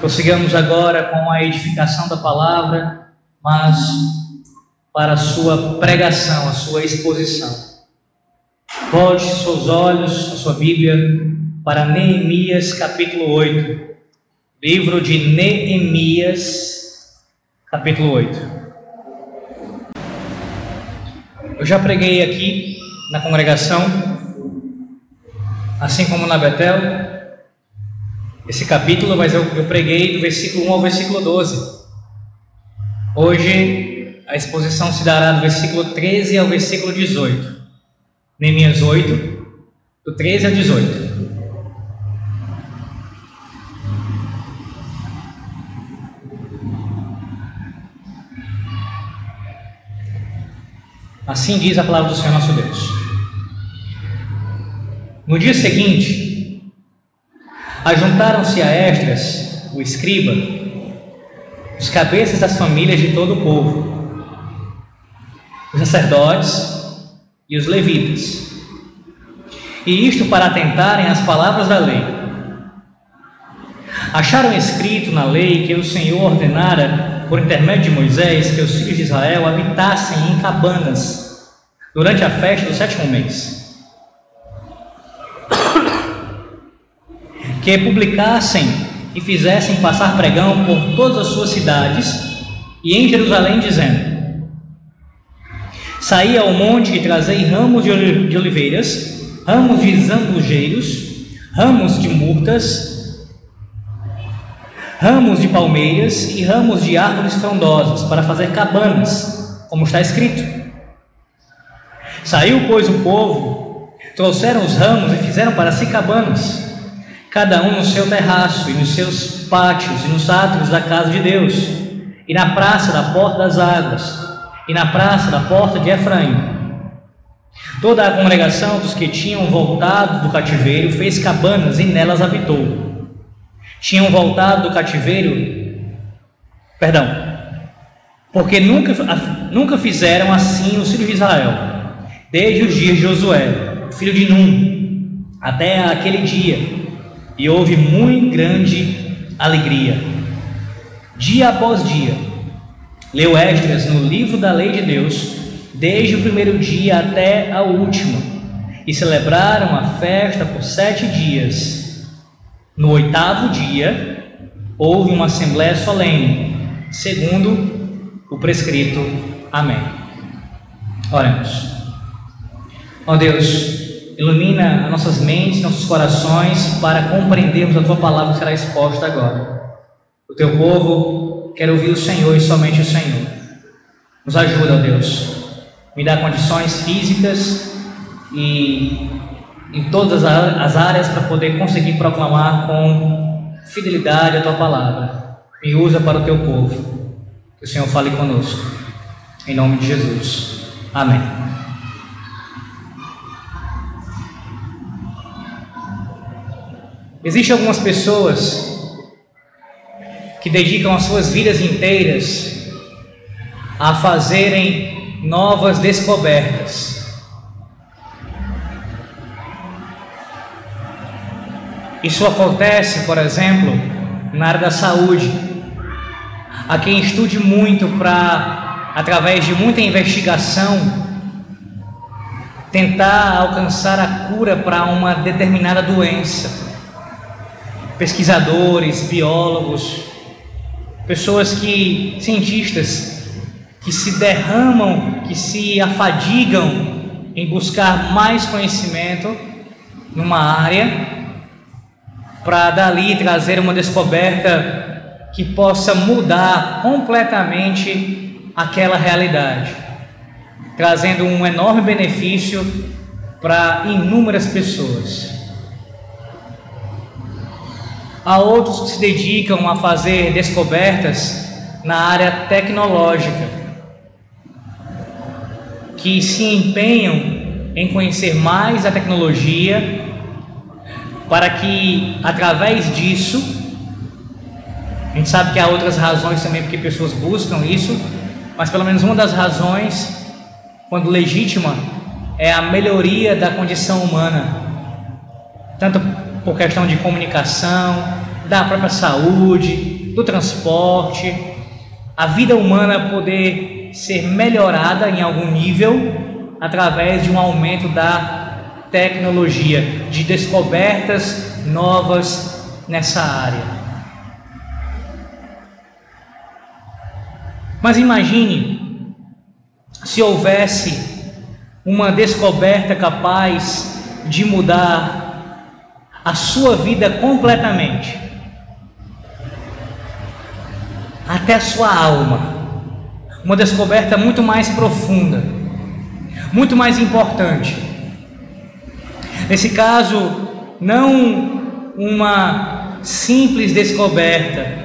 Prossigamos agora com a edificação da palavra, mas para a sua pregação, a sua exposição. Volte seus olhos, a sua Bíblia, para Neemias capítulo 8. Livro de Neemias, capítulo 8. Eu já preguei aqui na congregação, assim como na Betel, esse capítulo, mas eu, eu preguei do versículo 1 ao versículo 12. Hoje a exposição se dará do versículo 13 ao versículo 18. Neemias 8, do 13 ao 18. Assim diz a palavra do Senhor nosso Deus. No dia seguinte, Ajuntaram-se a Esdras, o escriba, os cabeças das famílias de todo o povo, os sacerdotes e os levitas, e isto para atentarem às palavras da lei. Acharam escrito na lei que o Senhor ordenara, por intermédio de Moisés, que os filhos de Israel habitassem em cabanas durante a festa do sétimo mês que publicassem e fizessem passar pregão por todas as suas cidades e em Jerusalém, dizendo: Saí ao monte e trazei ramos de oliveiras, ramos de zambujeiros, ramos de murtas, ramos de palmeiras e ramos de árvores frondosas, para fazer cabanas, como está escrito. Saiu, pois, o povo, trouxeram os ramos e fizeram para si cabanas cada um no seu terraço e nos seus pátios e nos átrios da casa de Deus, e na praça da porta das águas, e na praça da porta de Efraim. Toda a congregação dos que tinham voltado do cativeiro fez cabanas e nelas habitou. Tinham voltado do cativeiro, perdão, porque nunca, nunca fizeram assim os filhos de Israel, desde os dias de Josué, filho de Num, até aquele dia e houve muito grande alegria. Dia após dia, leu Esdras no livro da lei de Deus, desde o primeiro dia até a última, e celebraram a festa por sete dias. No oitavo dia, houve uma assembléia solene, segundo o prescrito. Amém. Oremos. Ó Deus, Ilumina as nossas mentes, nossos corações, para compreendermos a tua palavra que será exposta agora. O teu povo quer ouvir o Senhor e somente o Senhor. Nos ajuda, Deus. Me dá condições físicas e em todas as áreas para poder conseguir proclamar com fidelidade a tua palavra. Me usa para o teu povo. Que o Senhor fale conosco. Em nome de Jesus. Amém. Existem algumas pessoas que dedicam as suas vidas inteiras a fazerem novas descobertas. Isso acontece, por exemplo, na área da saúde. Há quem estude muito para, através de muita investigação, tentar alcançar a cura para uma determinada doença pesquisadores, biólogos, pessoas que, cientistas, que se derramam, que se afadigam em buscar mais conhecimento numa área, para dali trazer uma descoberta que possa mudar completamente aquela realidade, trazendo um enorme benefício para inúmeras pessoas. Há outros que se dedicam a fazer descobertas na área tecnológica, que se empenham em conhecer mais a tecnologia, para que através disso, a gente sabe que há outras razões também porque pessoas buscam isso, mas pelo menos uma das razões, quando legítima, é a melhoria da condição humana, tanto por questão de comunicação, da própria saúde, do transporte, a vida humana poder ser melhorada em algum nível através de um aumento da tecnologia, de descobertas novas nessa área. Mas imagine se houvesse uma descoberta capaz de mudar a sua vida completamente, até a sua alma. Uma descoberta muito mais profunda, muito mais importante. Nesse caso, não uma simples descoberta,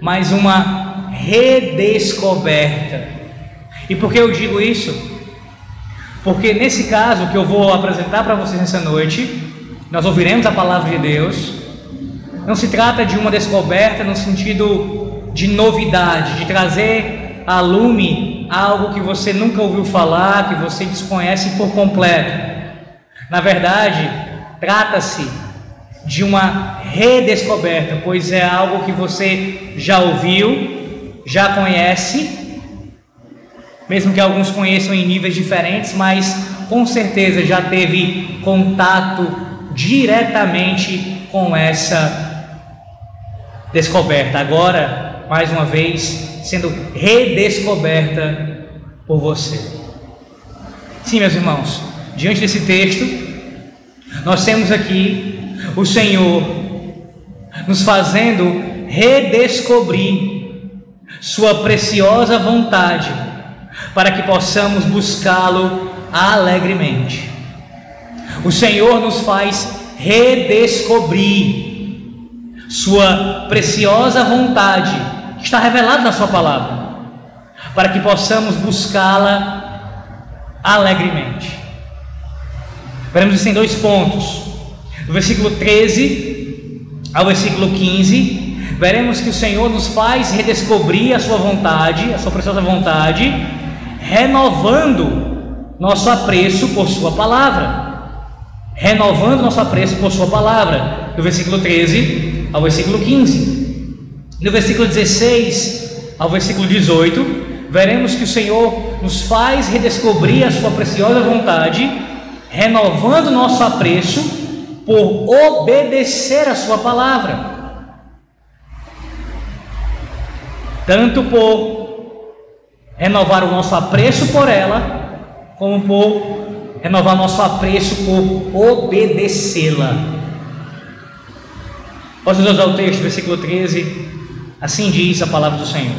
mas uma redescoberta. E por que eu digo isso? Porque nesse caso que eu vou apresentar para vocês nessa noite, nós ouviremos a palavra de Deus. Não se trata de uma descoberta no sentido de novidade, de trazer a lume algo que você nunca ouviu falar, que você desconhece por completo. Na verdade, trata-se de uma redescoberta, pois é algo que você já ouviu, já conhece, mesmo que alguns conheçam em níveis diferentes, mas com certeza já teve contato diretamente com essa descoberta. Agora, mais uma vez, sendo redescoberta por você. Sim, meus irmãos, diante desse texto, nós temos aqui o Senhor nos fazendo redescobrir sua preciosa vontade, para que possamos buscá-lo alegremente. O Senhor nos faz redescobrir Sua preciosa vontade, que está revelada na Sua palavra, para que possamos buscá-la alegremente. Veremos isso em dois pontos. Do versículo 13 ao versículo 15, veremos que o Senhor nos faz redescobrir a Sua vontade, a Sua preciosa vontade, renovando nosso apreço por Sua palavra. Renovando nosso apreço por Sua palavra, do versículo 13 ao versículo 15. Do versículo 16 ao versículo 18, veremos que o Senhor nos faz redescobrir a Sua preciosa vontade, renovando nosso apreço por obedecer a Sua palavra. tanto por renovar o nosso apreço por ela, como por renovar nosso apreço por obedecê-la. Posso usar o texto, versículo 13, assim diz a palavra do Senhor.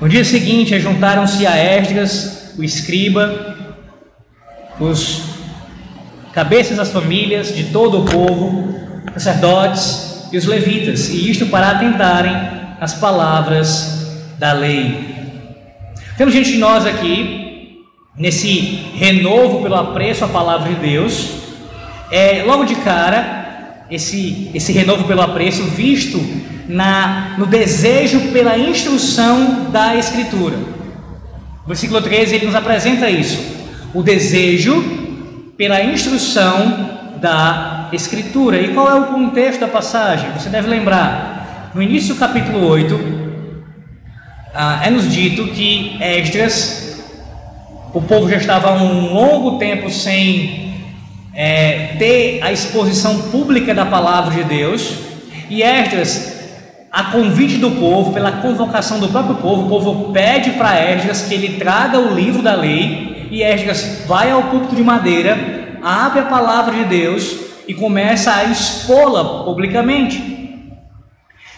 No dia seguinte, juntaram-se a Esdras, o escriba, os cabeças das famílias de todo o povo, sacerdotes e os levitas, e isto para atentarem as palavras da lei. Temos gente de nós aqui, nesse renovo pelo apreço à palavra de Deus, é, logo de cara, esse, esse renovo pelo apreço visto na, no desejo pela instrução da Escritura. O versículo 13 ele nos apresenta isso: o desejo pela instrução da Escritura. E qual é o contexto da passagem? Você deve lembrar no início do capítulo 8, ah, é nos dito que Esdras, o povo já estava um longo tempo sem é, ter a exposição pública da palavra de Deus, e Esdras, a convite do povo, pela convocação do próprio povo, o povo pede para Esdras que ele traga o livro da lei, e Esdras vai ao púlpito de madeira, abre a palavra de Deus e começa a expô-la publicamente.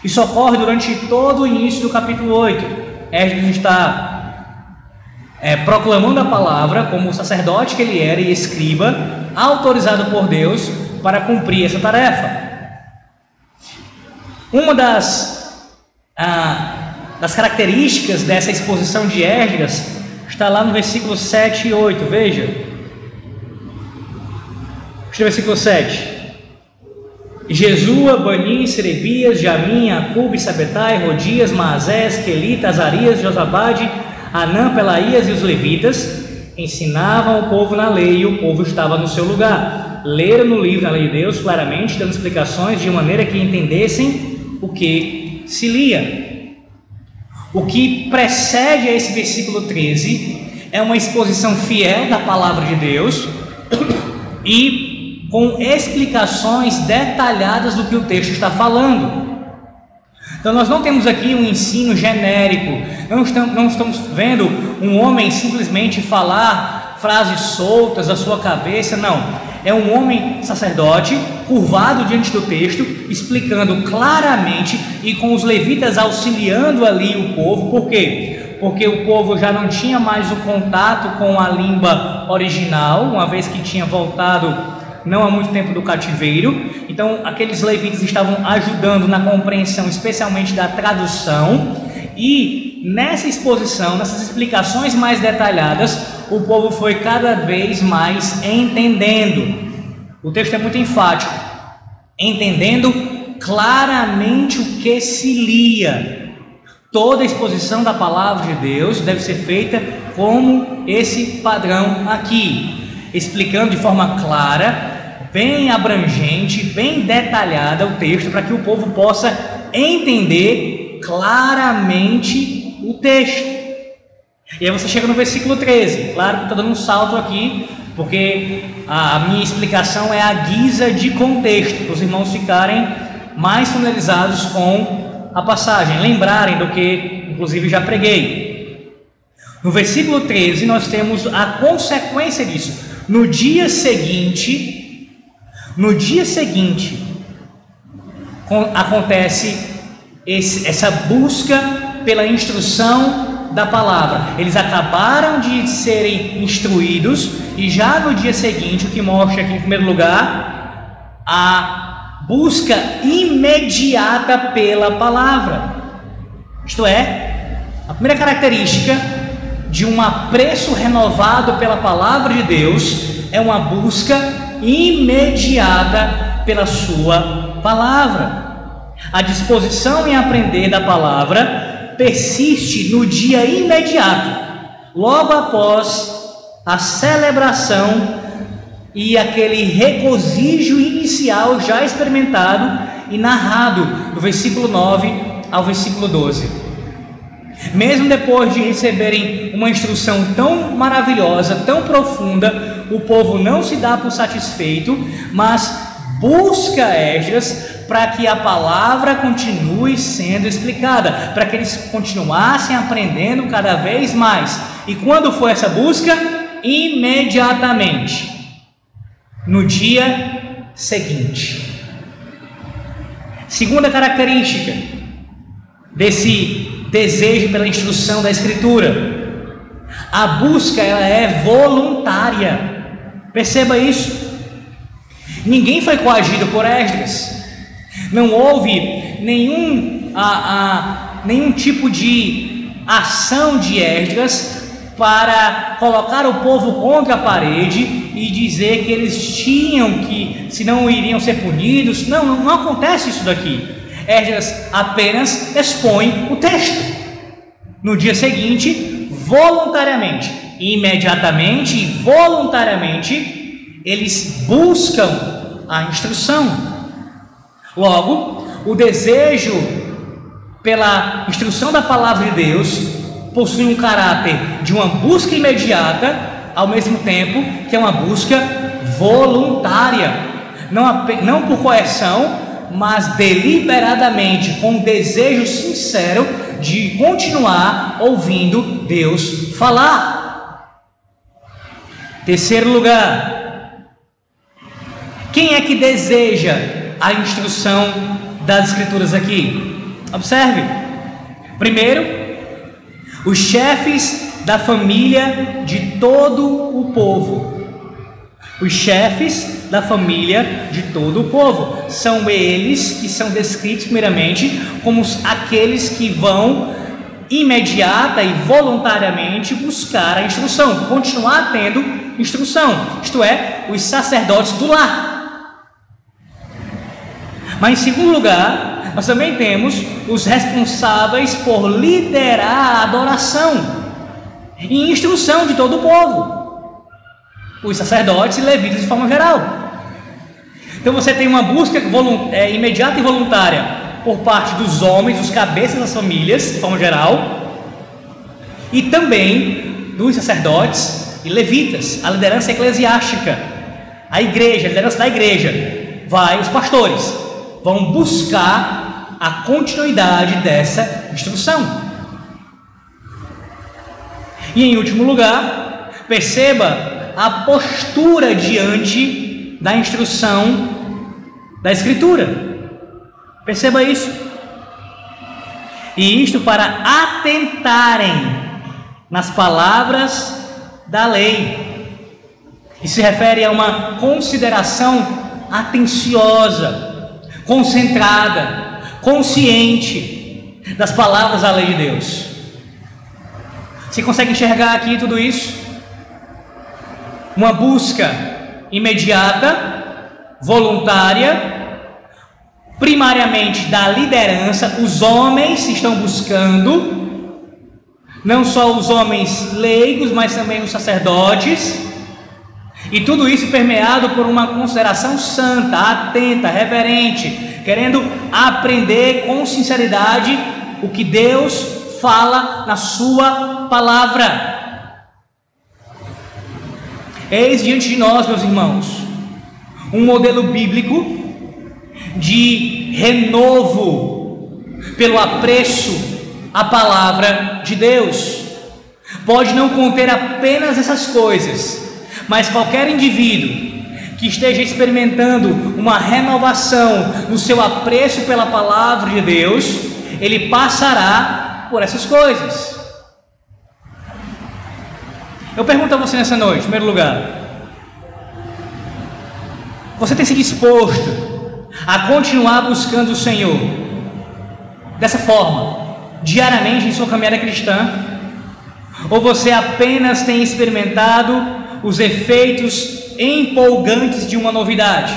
Isso ocorre durante todo o início do capítulo 8. Esdras está é, proclamando a palavra como sacerdote que ele era e escriba, autorizado por Deus para cumprir essa tarefa. Uma das, ah, das características dessa exposição de Esdras está lá no versículo 7 e 8. Veja. Veja o versículo 7. Jesua, Bani, Serebias, Jamim, Acube, Sabetai, Rodias, Maazés, Quelita, Azarias, Josabade, Anã, Pelaías e os levitas ensinavam o povo na lei e o povo estava no seu lugar. leram no livro a lei de Deus claramente, dando explicações de maneira que entendessem o que se lia. O que precede a esse versículo 13 é uma exposição fiel da palavra de Deus e com explicações detalhadas do que o texto está falando. Então, nós não temos aqui um ensino genérico, não estamos, não estamos vendo um homem simplesmente falar frases soltas da sua cabeça, não. É um homem sacerdote, curvado diante do texto, explicando claramente e com os levitas auxiliando ali o povo, por quê? Porque o povo já não tinha mais o contato com a língua original, uma vez que tinha voltado não há muito tempo do cativeiro. Então, aqueles levitas estavam ajudando na compreensão, especialmente da tradução. E nessa exposição, nessas explicações mais detalhadas, o povo foi cada vez mais entendendo. O texto é muito enfático, entendendo claramente o que se lia. Toda exposição da palavra de Deus deve ser feita como esse padrão aqui explicando de forma clara, bem abrangente, bem detalhada o texto para que o povo possa entender claramente o texto. E aí você chega no versículo 13. Claro que estou dando um salto aqui, porque a, minha explicação é a guisa de contexto, para os irmãos ficarem mais familiarizados com a passagem, lembrarem do que, inclusive, já preguei. No versículo 13, nós temos a consequência disso. No dia seguinte, no dia seguinte, acontece esse, essa busca pela instrução da palavra. Eles acabaram de serem instruídos e já no dia seguinte, o que mostra aqui em primeiro lugar, a busca imediata pela palavra. Isto é, a primeira característica de um apreço renovado pela palavra de Deus é uma busca imediata pela sua palavra. A disposição em aprender da palavra persiste no dia imediato, logo após a celebração e aquele regozijo inicial já experimentado e narrado do versículo 9 ao versículo 12. Mesmo depois de receberem uma instrução tão maravilhosa, tão profunda, o povo não se dá por satisfeito, mas busca Esdras para que a palavra continue sendo explicada, para que eles continuassem aprendendo cada vez mais. E quando foi essa busca? Imediatamente, no dia seguinte. Segunda característica desse desejo pela instrução da Escritura. A busca ela é voluntária. Perceba isso. Ninguém foi coagido por Esdras. Não houve nenhum, a, a, nenhum tipo de ação de Esdras para colocar o povo contra a parede e dizer que eles tinham que, se não iriam ser punidos. Não, não, acontece isso daqui. Esdras apenas expõe o texto. No dia seguinte, voluntariamente, imediatamente e voluntariamente, eles buscam a instrução. Logo, o desejo pela instrução da palavra de Deus possui um caráter de uma busca imediata, ao mesmo tempo que é uma busca voluntária, não, não por coerção, mas deliberadamente, com desejo sincero de continuar ouvindo Deus falar. Terceiro lugar, quem é que deseja a instrução das Escrituras aqui? Observe. Primeiro, os chefes da família de todo o povo. Os chefes da família de todo o povo. São eles que são descritos primeiramente como aqueles que vão imediata e voluntariamente buscar a instrução, continuar tendo instrução, isto é, os sacerdotes do lar. Mas em segundo lugar, nós também temos os responsáveis por liderar a adoração e instrução de todo o povo os sacerdotes e levitas de forma geral. Então você tem uma busca é, imediata e voluntária por parte dos homens, os cabeças das famílias, de forma geral, e também dos sacerdotes e levitas, a liderança eclesiástica, a igreja, a liderança da igreja, vai os pastores, vão buscar a continuidade dessa instrução. E em último lugar, perceba a postura diante da instrução da Escritura. Perceba isso. E isto para atentarem nas palavras da lei. E se refere a uma consideração atenciosa, concentrada, consciente das palavras da lei de Deus. Você consegue enxergar aqui tudo isso? Uma busca imediata, voluntária, primariamente da liderança, os homens estão buscando, não só os homens leigos, mas também os sacerdotes, e tudo isso permeado por uma consideração santa, atenta, reverente, querendo aprender com sinceridade o que Deus fala na Sua palavra. Eis diante de nós, meus irmãos, um modelo bíblico de renovo pelo apreço à palavra de Deus. Pode não conter apenas essas coisas, mas qualquer indivíduo que esteja experimentando uma renovação no seu apreço pela palavra de Deus, ele passará por essas coisas. Eu pergunto a você nessa noite, em primeiro lugar: você tem se disposto a continuar buscando o Senhor dessa forma, diariamente em sua caminhada cristã? Ou você apenas tem experimentado os efeitos empolgantes de uma novidade?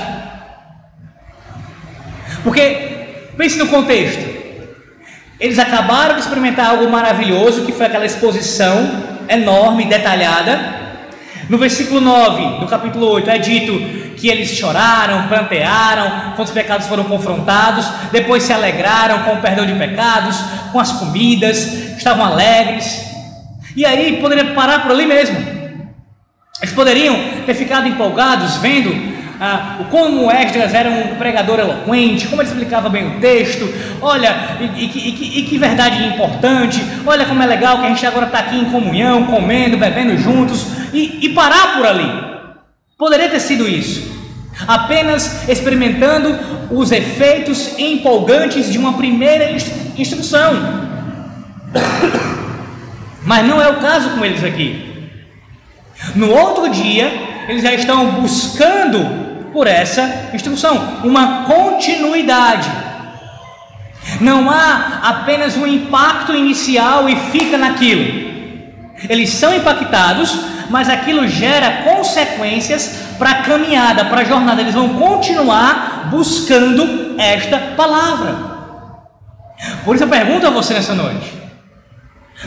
Porque, pense no contexto. Eles acabaram de experimentar algo maravilhoso, que foi aquela exposição enorme, detalhada. No versículo 9 do capítulo 8 é dito que eles choraram, plantearam, quando os pecados foram confrontados, depois se alegraram com o perdão de pecados, com as comidas, estavam alegres. E aí poderia parar por ali mesmo. Eles poderiam ter ficado empolgados vendo ah, como Esdras era um pregador eloquente, como ele explicava bem o texto, olha, e, e, e, e que verdade importante, olha como é legal que a gente agora está aqui em comunhão, comendo, bebendo juntos, e, parar por ali. Poderia ter sido isso, apenas experimentando os efeitos empolgantes de uma primeira instrução. Mas não é o caso com eles aqui. No outro dia, eles já estão buscando por essa instrução, uma continuidade. Não há apenas um impacto inicial e fica naquilo. Eles são impactados, mas aquilo gera consequências para a caminhada, para a jornada. Eles vão continuar buscando esta palavra. Por isso eu pergunto a você nessa noite: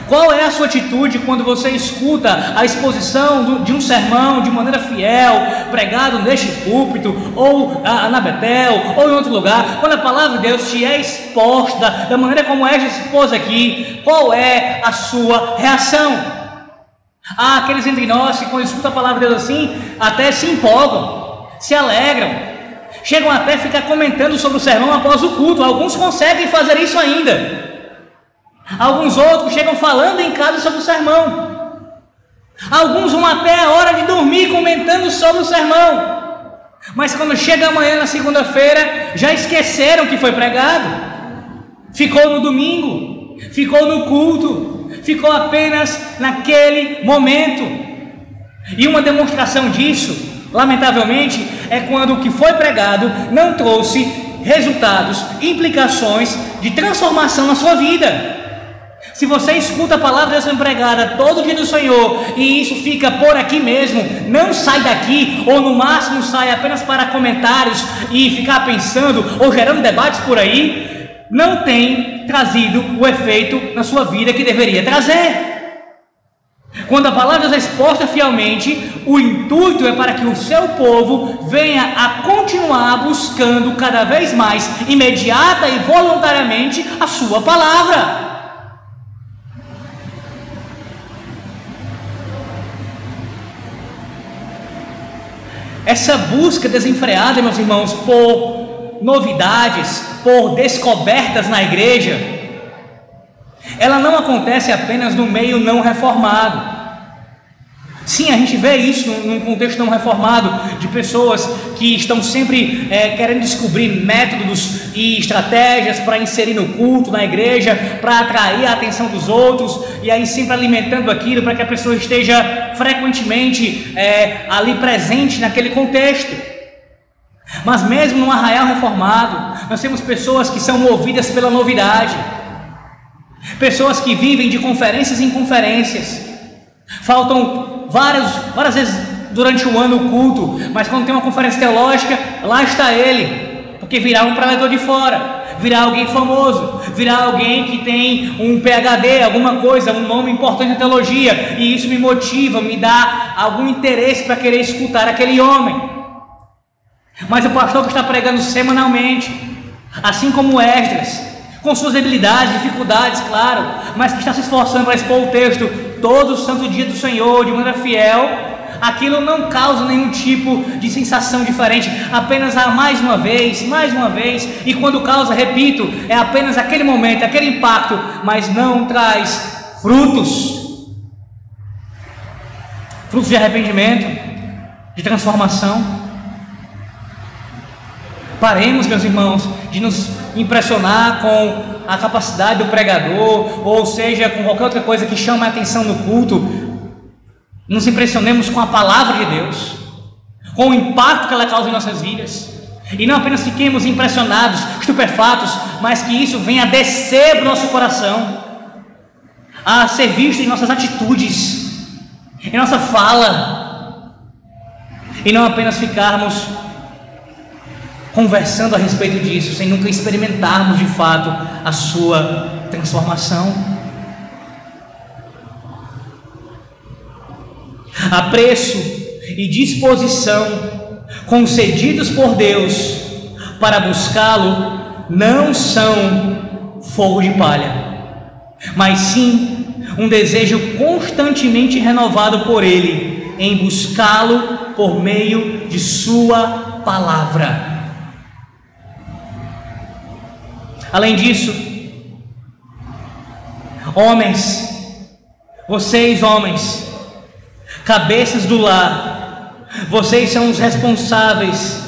qual é a sua atitude quando você escuta a exposição de um sermão de maneira fiel, pregado neste púlpito, ou na Betel, ou em outro lugar, quando a palavra de Deus te é exposta da maneira como é expôs aqui, qual é a sua reação? Há aqueles entre nós que quando escutam a palavra de Deus assim, até se empolgam, se alegram, chegam até a ficar comentando sobre o sermão após o culto, alguns conseguem fazer isso ainda. Alguns outros chegam falando em casa sobre o sermão. Alguns vão até a hora de dormir comentando sobre o sermão. Mas quando chega amanhã na segunda-feira, já esqueceram que foi pregado. Ficou no domingo, ficou no culto, ficou apenas naquele momento. E uma demonstração disso, lamentavelmente, é quando o que foi pregado não trouxe resultados, implicações de transformação na sua vida. Se você escuta a palavra dessa empregada todo dia do Senhor e isso fica por aqui mesmo, não sai daqui, ou no máximo sai apenas para comentários e ficar pensando ou gerando debates por aí, não tem trazido o efeito na sua vida que deveria trazer. Quando a palavra é exposta fielmente, o intuito é para que o seu povo venha a continuar buscando cada vez mais, imediata e voluntariamente, a sua palavra. Essa busca desenfreada, meus irmãos, por novidades, por descobertas na igreja, ela não acontece apenas no meio não reformado. Sim, a gente vê isso num contexto não reformado, de pessoas que estão sempre é, querendo descobrir métodos e estratégias para inserir no culto, na igreja, para atrair a atenção dos outros, e aí sempre alimentando aquilo para que a pessoa esteja frequentemente é, ali presente naquele contexto. Mas mesmo no arraial reformado, nós temos pessoas que são movidas pela novidade, pessoas que vivem de conferências em conferências, faltam várias, várias vezes durante o ano o culto, mas quando tem uma conferência teológica, lá está ele, porque virá um pregador de fora, virá alguém famoso, virá alguém que tem um PhD, alguma coisa, um nome importante na teologia, e isso me motiva, me dá algum interesse para querer escutar aquele homem. Mas o pastor que está pregando semanalmente, assim como Esdras, com suas debilidades, dificuldades, claro, mas que está se esforçando para expor o texto todo o santo dia do Senhor de maneira fiel, aquilo não causa nenhum tipo de sensação diferente, apenas a mais uma vez, mais uma vez, e quando causa, repito, é apenas aquele momento, aquele impacto, mas não traz frutos frutos de arrependimento, de transformação. Paremos, meus irmãos, de nos impressionar com a capacidade do pregador, ou seja, com qualquer outra coisa que chama a atenção no culto. Nos impressionemos com a palavra de Deus, com o impacto que ela causa em nossas vidas. E não apenas fiquemos impressionados, estupefatos, mas que isso venha a descer para o nosso coração, a ser visto em nossas atitudes, em nossa fala, e não apenas ficarmos conversando a respeito disso, sem nunca experimentarmos de fato a sua transformação. Apreço e disposição concedidos por Deus para buscá-lo não são fogo de palha, mas sim um desejo constantemente renovado por Ele em buscá-lo por meio de Sua palavra. Além disso, homens, vocês homens, cabeças do lar, vocês são os responsáveis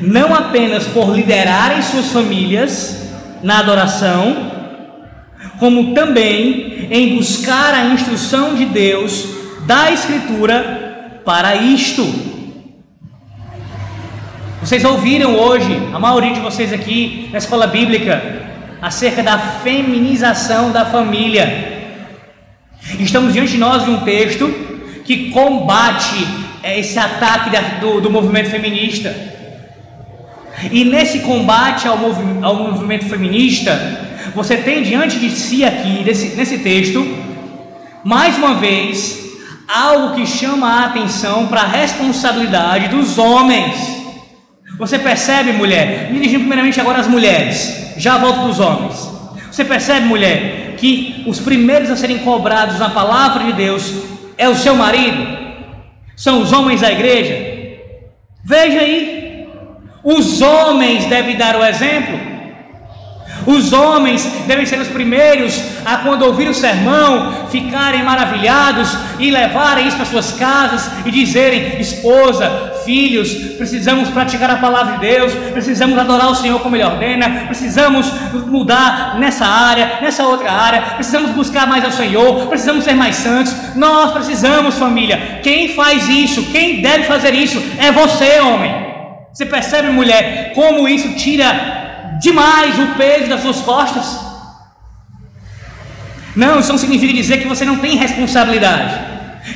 não apenas por liderarem suas famílias na adoração, como também em buscar a instrução de Deus da Escritura para isto. Vocês ouviram hoje, a maioria de vocês aqui na escola bíblica, acerca da feminização da família. Estamos diante de nós de um texto que combate esse ataque do, do movimento feminista. E nesse combate ao, movi ao movimento feminista, você tem diante de si aqui, nesse, nesse texto, mais uma vez, algo que chama a atenção para a responsabilidade dos homens. Você percebe, mulher, me dirigindo primeiramente agora às mulheres, já volto para os homens. Você percebe, mulher, que os primeiros a serem cobrados na palavra de Deus é o seu marido, são os homens da igreja. Veja aí, os homens devem dar o exemplo. Os homens devem ser os primeiros a, quando ouvir o sermão, ficarem maravilhados e levarem isso para suas casas e dizerem: esposa, filhos, precisamos praticar a palavra de Deus, precisamos adorar o Senhor como Ele ordena, precisamos mudar nessa área, nessa outra área, precisamos buscar mais ao Senhor, precisamos ser mais santos. Nós precisamos, família. Quem faz isso, quem deve fazer isso, é você, homem. Você percebe, mulher, como isso tira demais o peso das suas costas. Não, isso não significa dizer que você não tem responsabilidade,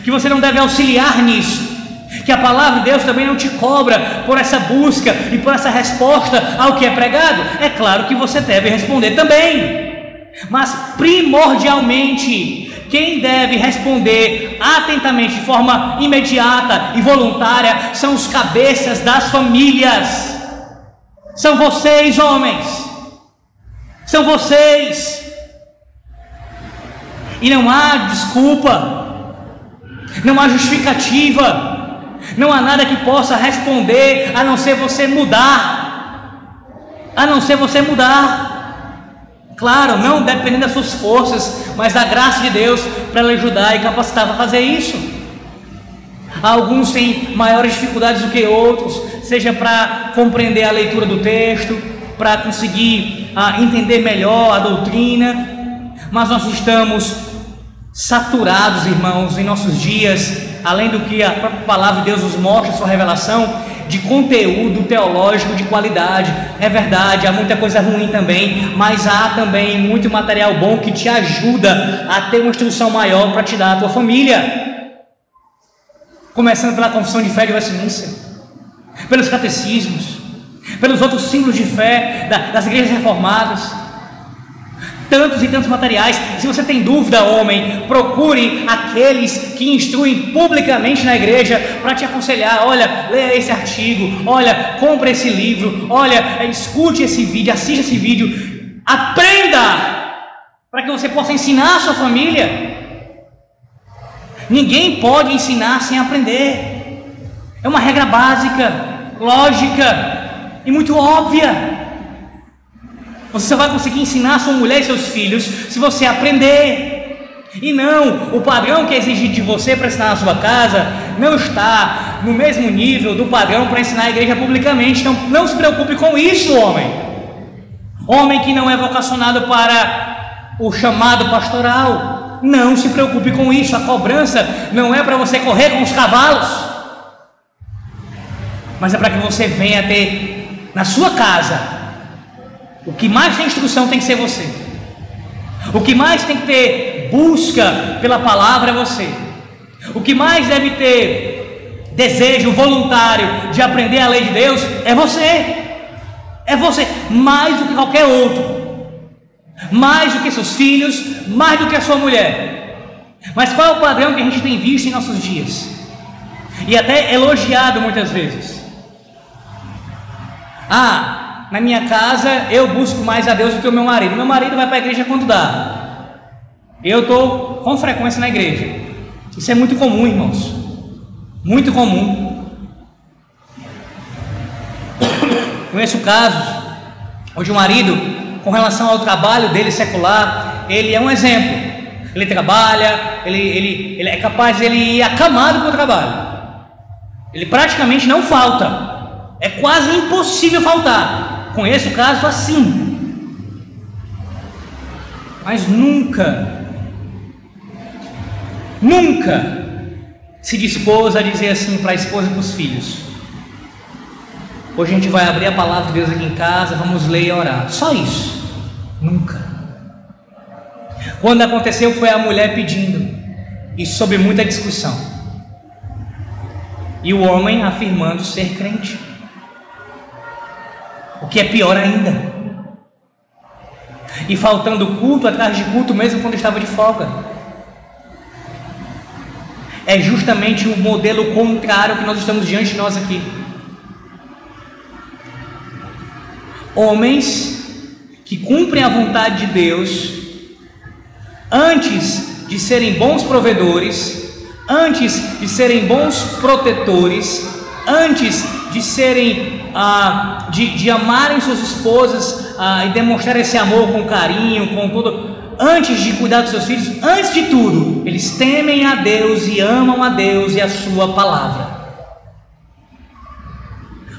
que você não deve auxiliar nisso, que a palavra de Deus também não te cobra por essa busca e por essa resposta ao que é pregado. É claro que você deve responder também, mas primordialmente, quem deve responder atentamente, de forma imediata e voluntária, são os cabeças das famílias. São vocês, homens. São vocês. E não há desculpa, não há justificativa, não há nada que possa responder a não ser você mudar, a não ser você mudar. Claro, não dependendo das suas forças, mas da graça de Deus para lhe ajudar e capacitar para fazer isso. Alguns têm maiores dificuldades do que outros, seja para compreender a leitura do texto, para conseguir ah, entender melhor a doutrina, mas nós estamos saturados, irmãos, em nossos dias, além do que a própria palavra de Deus nos mostra, sua revelação, de conteúdo teológico de qualidade. É verdade, há muita coisa ruim também, mas há também muito material bom que te ajuda a ter uma instrução maior para te dar a tua família. Começando pela confissão de fé de Westminster, pelos catecismos, pelos outros símbolos de fé das igrejas reformadas tantos e tantos materiais. Se você tem dúvida, homem, procure aqueles que instruem publicamente na igreja para te aconselhar. Olha, leia esse artigo, olha, compre esse livro, olha, escute esse vídeo, assista esse vídeo, aprenda para que você possa ensinar a sua família. Ninguém pode ensinar sem aprender. É uma regra básica, lógica e muito óbvia. Você só vai conseguir ensinar sua mulher e seus filhos se você aprender. E não, o padrão que é exigido de você para ensinar na sua casa não está no mesmo nível do padrão para ensinar a igreja publicamente. Então não se preocupe com isso, homem. Homem que não é vocacionado para o chamado pastoral. Não se preocupe com isso. A cobrança não é para você correr com os cavalos, mas é para que você venha ter na sua casa o que mais tem instrução tem que ser você. O que mais tem que ter busca pela palavra é você. O que mais deve ter desejo voluntário de aprender a lei de Deus é você. É você, mais do que qualquer outro. Mais do que seus filhos, mais do que a sua mulher. Mas qual é o padrão que a gente tem visto em nossos dias? E até elogiado muitas vezes. Ah, na minha casa eu busco mais a Deus do que o meu marido. Meu marido vai para a igreja quando dá. Eu estou com frequência na igreja. Isso é muito comum, irmãos. Muito comum. Conheço casos onde o marido, com relação ao trabalho dele secular, ele é um exemplo. Ele trabalha, ele, ele, ele é capaz de ele ir acamado para o trabalho. Ele praticamente não falta. É quase impossível faltar. Conheço caso assim. Mas nunca, nunca se dispôs a dizer assim para a esposa e para os filhos: Hoje a gente vai abrir a palavra de Deus aqui em casa, vamos ler e orar. Só isso. Nunca. Quando aconteceu foi a mulher pedindo, e sob muita discussão. E o homem afirmando ser crente. O que é pior ainda. E faltando culto atrás de culto, mesmo quando estava de folga. É justamente o modelo contrário que nós estamos diante de nós aqui. Homens que cumprem a vontade de Deus antes de serem bons provedores, antes de serem bons protetores, antes de serem, de, de amarem suas esposas ah, e demonstrar esse amor com carinho, com tudo, antes de cuidar dos seus filhos, antes de tudo, eles temem a Deus e amam a Deus e a Sua palavra.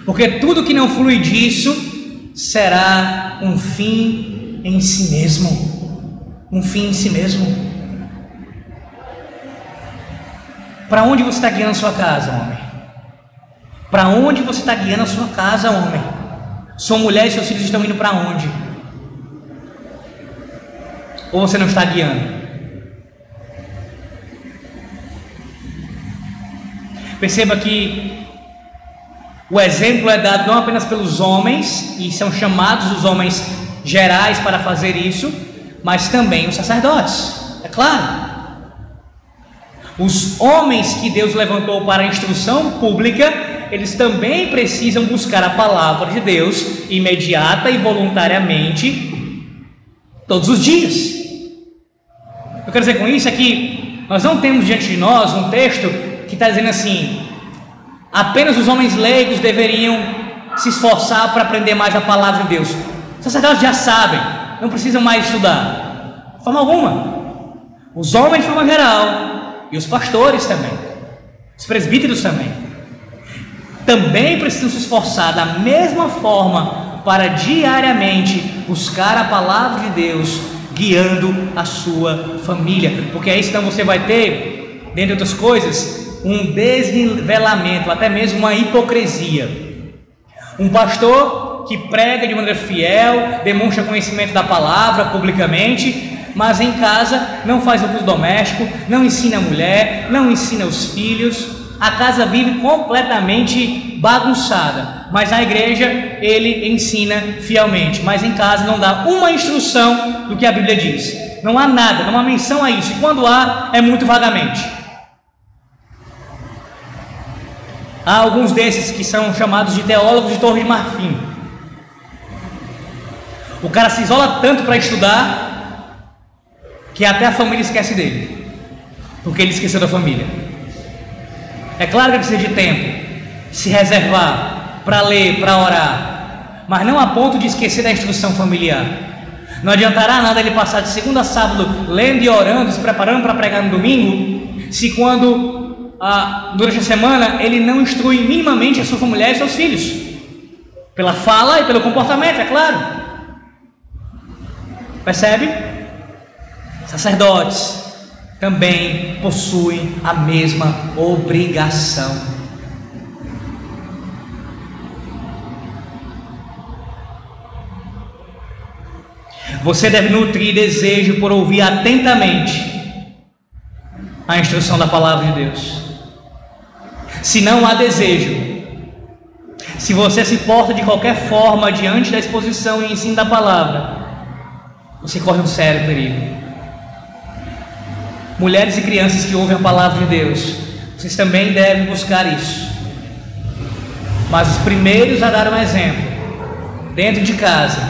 Porque tudo que não flui disso será um fim em si mesmo. Um fim em si mesmo. Para onde você está guiando sua casa, homem? Para onde você está guiando a sua casa, homem? Sua mulher e seus filhos estão indo para onde? Ou você não está guiando? Perceba que o exemplo é dado não apenas pelos homens, e são chamados os homens gerais para fazer isso, mas também os sacerdotes, é claro. Os homens que Deus levantou para a instrução pública, eles também precisam buscar a palavra de Deus imediata e voluntariamente todos os dias. Eu quero dizer com isso é que nós não temos diante de nós um texto que está dizendo assim: apenas os homens leigos deveriam se esforçar para aprender mais a palavra de Deus. Os sacerdotes já sabem, não precisam mais estudar, de forma alguma. Os homens de forma geral e os pastores também, os presbíteros também, também precisam se esforçar da mesma forma para diariamente buscar a palavra de Deus, guiando a sua família, porque aí então você vai ter, dentre outras coisas, um desnivelamento, até mesmo uma hipocrisia. Um pastor que prega de maneira fiel, demonstra conhecimento da palavra publicamente, mas em casa não faz o culto doméstico, não ensina a mulher, não ensina os filhos, a casa vive completamente bagunçada, mas na igreja ele ensina fielmente, mas em casa não dá uma instrução do que a Bíblia diz. Não há nada, não há menção a isso, e quando há, é muito vagamente. Há alguns desses que são chamados de teólogos de Torre de Marfim. O cara se isola tanto para estudar que até a família esquece dele, porque ele esqueceu da família. É claro que precisa de tempo, se reservar para ler, para orar, mas não a ponto de esquecer da instrução familiar. Não adiantará nada ele passar de segunda a sábado lendo e orando, se preparando para pregar no domingo, se quando ah, durante a semana ele não instrui minimamente a sua mulher e seus filhos, pela fala e pelo comportamento, é claro. Percebe? Sacerdotes também possuem a mesma obrigação. Você deve nutrir desejo por ouvir atentamente a instrução da palavra de Deus. Se não há desejo, se você se porta de qualquer forma diante da exposição e ensino da palavra, você corre um sério perigo mulheres e crianças que ouvem a palavra de Deus, vocês também devem buscar isso. Mas os primeiros a dar um exemplo, dentro de casa,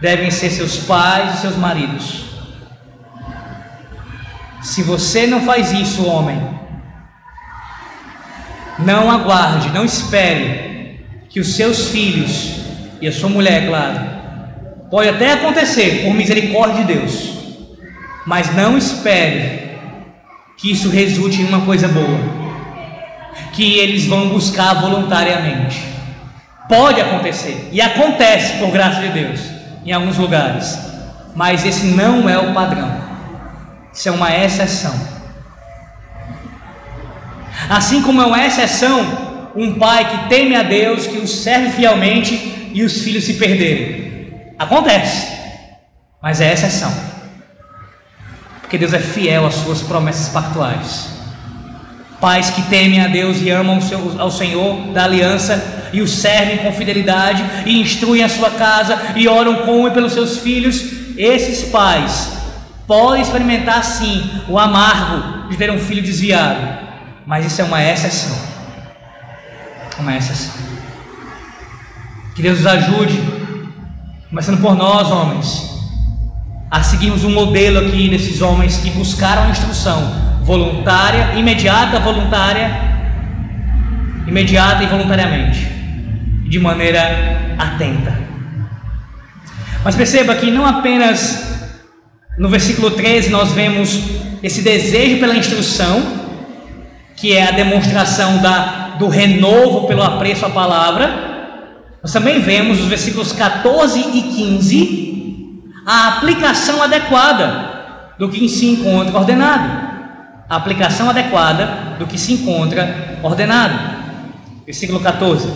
devem ser seus pais e seus maridos. Se você não faz isso, homem, não aguarde, não espere que os seus filhos e a sua mulher, claro, pode até acontecer por misericórdia de Deus mas não espere que isso resulte em uma coisa boa, que eles vão buscar voluntariamente. Pode acontecer, e acontece por graça de Deus, em alguns lugares, mas esse não é o padrão, isso é uma exceção. Assim como é uma exceção um pai que teme a Deus, que o serve fielmente e os filhos se perderem. Acontece, mas é exceção. Porque Deus é fiel às suas promessas pactuais. Pais que temem a Deus e amam ao Senhor da aliança e o servem com fidelidade e instruem a sua casa e oram com e pelos seus filhos, esses pais podem experimentar sim o amargo de ter um filho desviado, mas isso é uma exceção. Uma exceção. Que Deus nos ajude, começando por nós, homens, a seguirmos um modelo aqui desses homens que buscaram a instrução voluntária, imediata, voluntária, imediata e voluntariamente, de maneira atenta. Mas perceba que não apenas no versículo 13 nós vemos esse desejo pela instrução, que é a demonstração da, do renovo pelo apreço à palavra, nós também vemos os versículos 14 e 15 a aplicação adequada do que se encontra ordenado. A aplicação adequada do que se encontra ordenado. Versículo 14.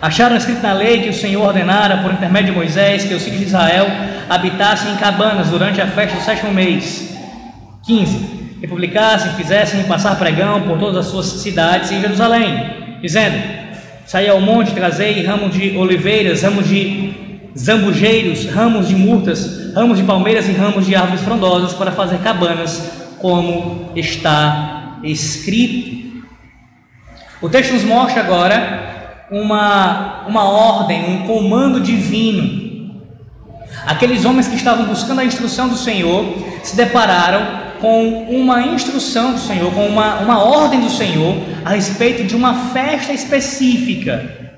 Acharam escrito na lei que o Senhor ordenara, por intermédio de Moisés, que os filhos de Israel habitassem em cabanas durante a festa do sétimo mês. 15. Que publicassem, fizessem passar pregão por todas as suas cidades em Jerusalém, dizendo: Saí ao monte, trazei ramo de oliveiras, ramo de zambujeiros, ramos de murtas, ramos de palmeiras e ramos de árvores frondosas para fazer cabanas, como está escrito. O texto nos mostra agora uma, uma ordem, um comando divino. Aqueles homens que estavam buscando a instrução do Senhor se depararam com uma instrução do Senhor, com uma, uma ordem do Senhor a respeito de uma festa específica.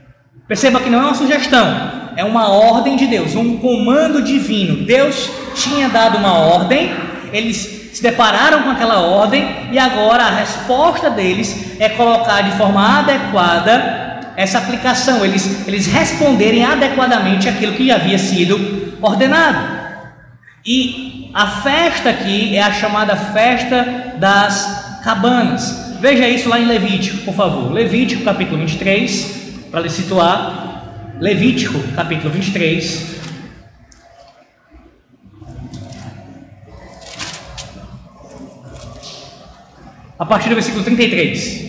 Perceba que não é uma sugestão, é uma ordem de Deus, um comando divino. Deus tinha dado uma ordem, eles se depararam com aquela ordem e agora a resposta deles é colocar de forma adequada essa aplicação, eles, eles responderem adequadamente aquilo que havia sido ordenado. E a festa aqui é a chamada festa das cabanas. Veja isso lá em Levítico, por favor. Levítico capítulo 23, para lhe situar. Levítico, capítulo 23. A partir do versículo 33.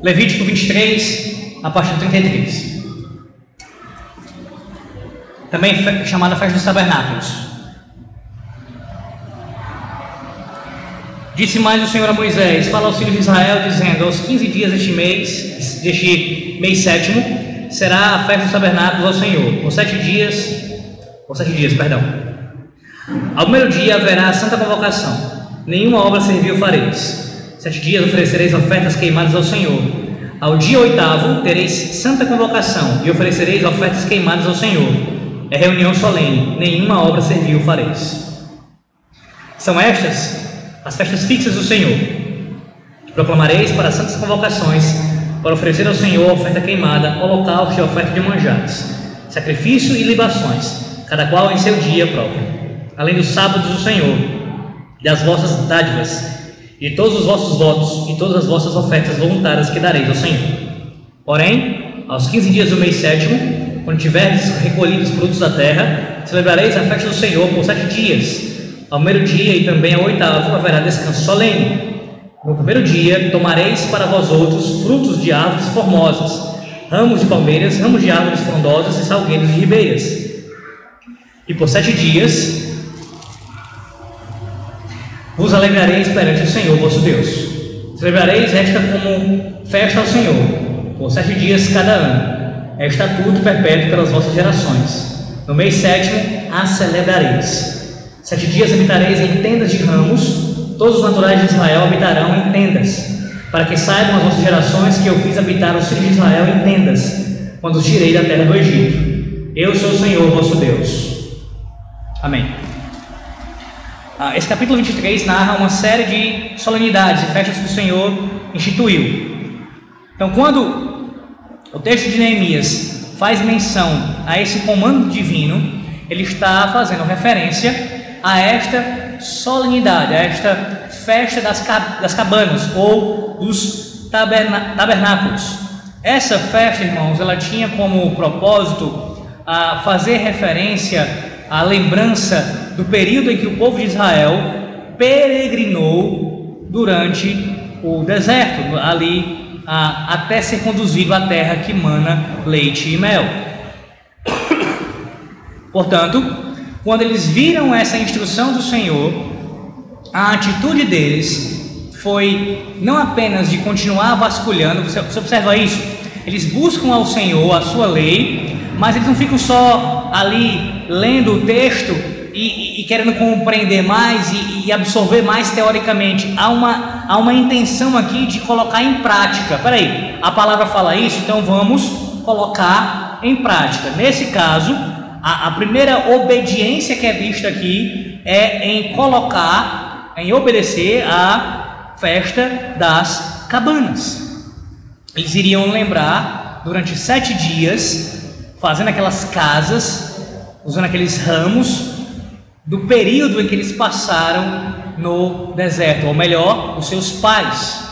Levítico 23, a partir do 33 também chamada Festa dos Tabernáculos. Disse mais o Senhor a Moisés: Fala aos filhos de Israel, dizendo: Aos 15 dias deste mês, deste mês sétimo, será a festa dos tabernáculos ao Senhor. Por sete dias, por sete dias, perdão. Ao primeiro dia haverá santa convocação. Nenhuma obra servil fareis. Sete dias oferecereis ofertas queimadas ao Senhor. Ao dia oitavo tereis santa convocação e oferecereis ofertas queimadas ao Senhor é reunião solene, nenhuma obra servil fareis. São estas as festas fixas do Senhor. Proclamareis para santas convocações, para oferecer ao Senhor oferta queimada, holocausto e oferta de manjares, sacrifício e libações, cada qual em seu dia próprio, além dos sábados do Senhor, das vossas dádivas, de todos os vossos votos e todas as vossas ofertas voluntárias que dareis ao Senhor. Porém, aos quinze dias do mês sétimo, quando tiverdes recolhido os produtos da terra, celebrareis a festa do Senhor por sete dias. Ao primeiro dia e também ao oitavo haverá descanso solene. No primeiro dia tomareis para vós outros frutos de árvores formosas, ramos de palmeiras, ramos de árvores frondosas e salgueiros de ribeiras. E por sete dias vos alegrareis perante o Senhor vosso Deus. Celebrareis esta como festa ao Senhor, por sete dias cada ano é estatuto perpétuo pelas vossas gerações. No mês sétimo a celebrareis. Sete dias habitareis em tendas de ramos, todos os naturais de Israel habitarão em tendas, para que saibam as vossas gerações que eu fiz habitar os filhos de Israel em tendas, quando os tirei da terra do Egito. Eu sou o Senhor vosso Deus. Amém. Ah, esse capítulo 23 narra uma série de solenidades e festas que o Senhor instituiu. Então, quando o texto de Neemias faz menção a esse comando divino, ele está fazendo referência a esta solenidade, a esta festa das, das cabanas ou dos tabernáculos. Essa festa, irmãos, ela tinha como propósito a fazer referência à lembrança do período em que o povo de Israel peregrinou durante o deserto, ali a, até ser conduzido à terra que mana leite e mel. Portanto, quando eles viram essa instrução do Senhor, a atitude deles foi não apenas de continuar vasculhando, você observa isso? Eles buscam ao Senhor a sua lei, mas eles não ficam só ali lendo o texto e, e, e querendo compreender mais e, e, absorver mais teoricamente. Há uma, há uma intenção aqui de colocar em prática. Peraí, a palavra fala isso, então vamos colocar em prática. Nesse caso, a, a primeira obediência que é vista aqui é em colocar, em obedecer à festa das cabanas. Eles iriam lembrar durante sete dias, fazendo aquelas casas, usando aqueles ramos, do período em que eles passaram no deserto, ou melhor, os seus pais,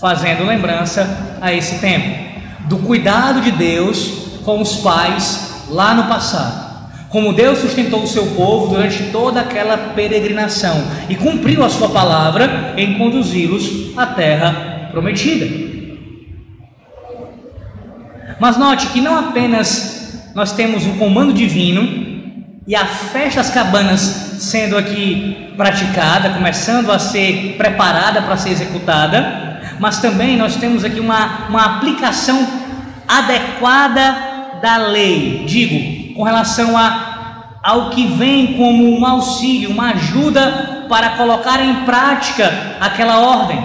fazendo lembrança a esse tempo, do cuidado de Deus com os pais lá no passado. como Deus sustentou o seu povo durante toda aquela peregrinação e cumpriu a sua palavra em conduzi-los à terra prometida. Mas note que não apenas nós temos o comando divino e a festa das cabanas sendo aqui praticada, começando a ser preparada para ser executada, mas também nós temos aqui uma, uma aplicação adequada da lei, digo, com relação a, ao que vem como um auxílio, uma ajuda para colocar em prática aquela ordem.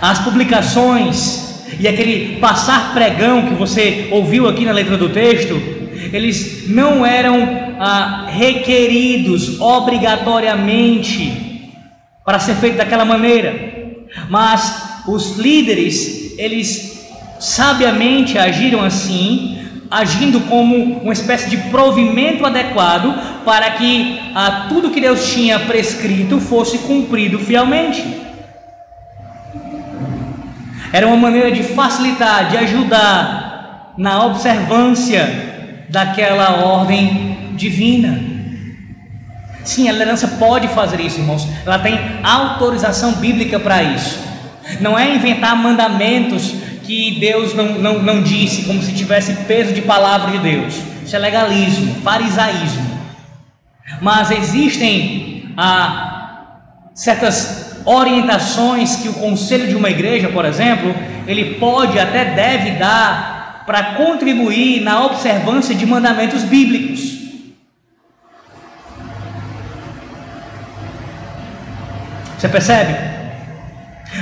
As publicações e aquele passar pregão que você ouviu aqui na letra do texto, eles não eram ah, requeridos obrigatoriamente para ser feito daquela maneira, mas os líderes, eles sabiamente agiram assim, agindo como uma espécie de provimento adequado para que ah, tudo que Deus tinha prescrito fosse cumprido fielmente. Era uma maneira de facilitar, de ajudar na observância daquela ordem divina. Sim, a liderança pode fazer isso, irmãos. Ela tem autorização bíblica para isso. Não é inventar mandamentos que Deus não, não, não disse, como se tivesse peso de palavra de Deus. Isso é legalismo, farisaísmo. Mas existem ah, certas orientações que o conselho de uma igreja, por exemplo, ele pode até deve dar para contribuir na observância de mandamentos bíblicos. Você percebe?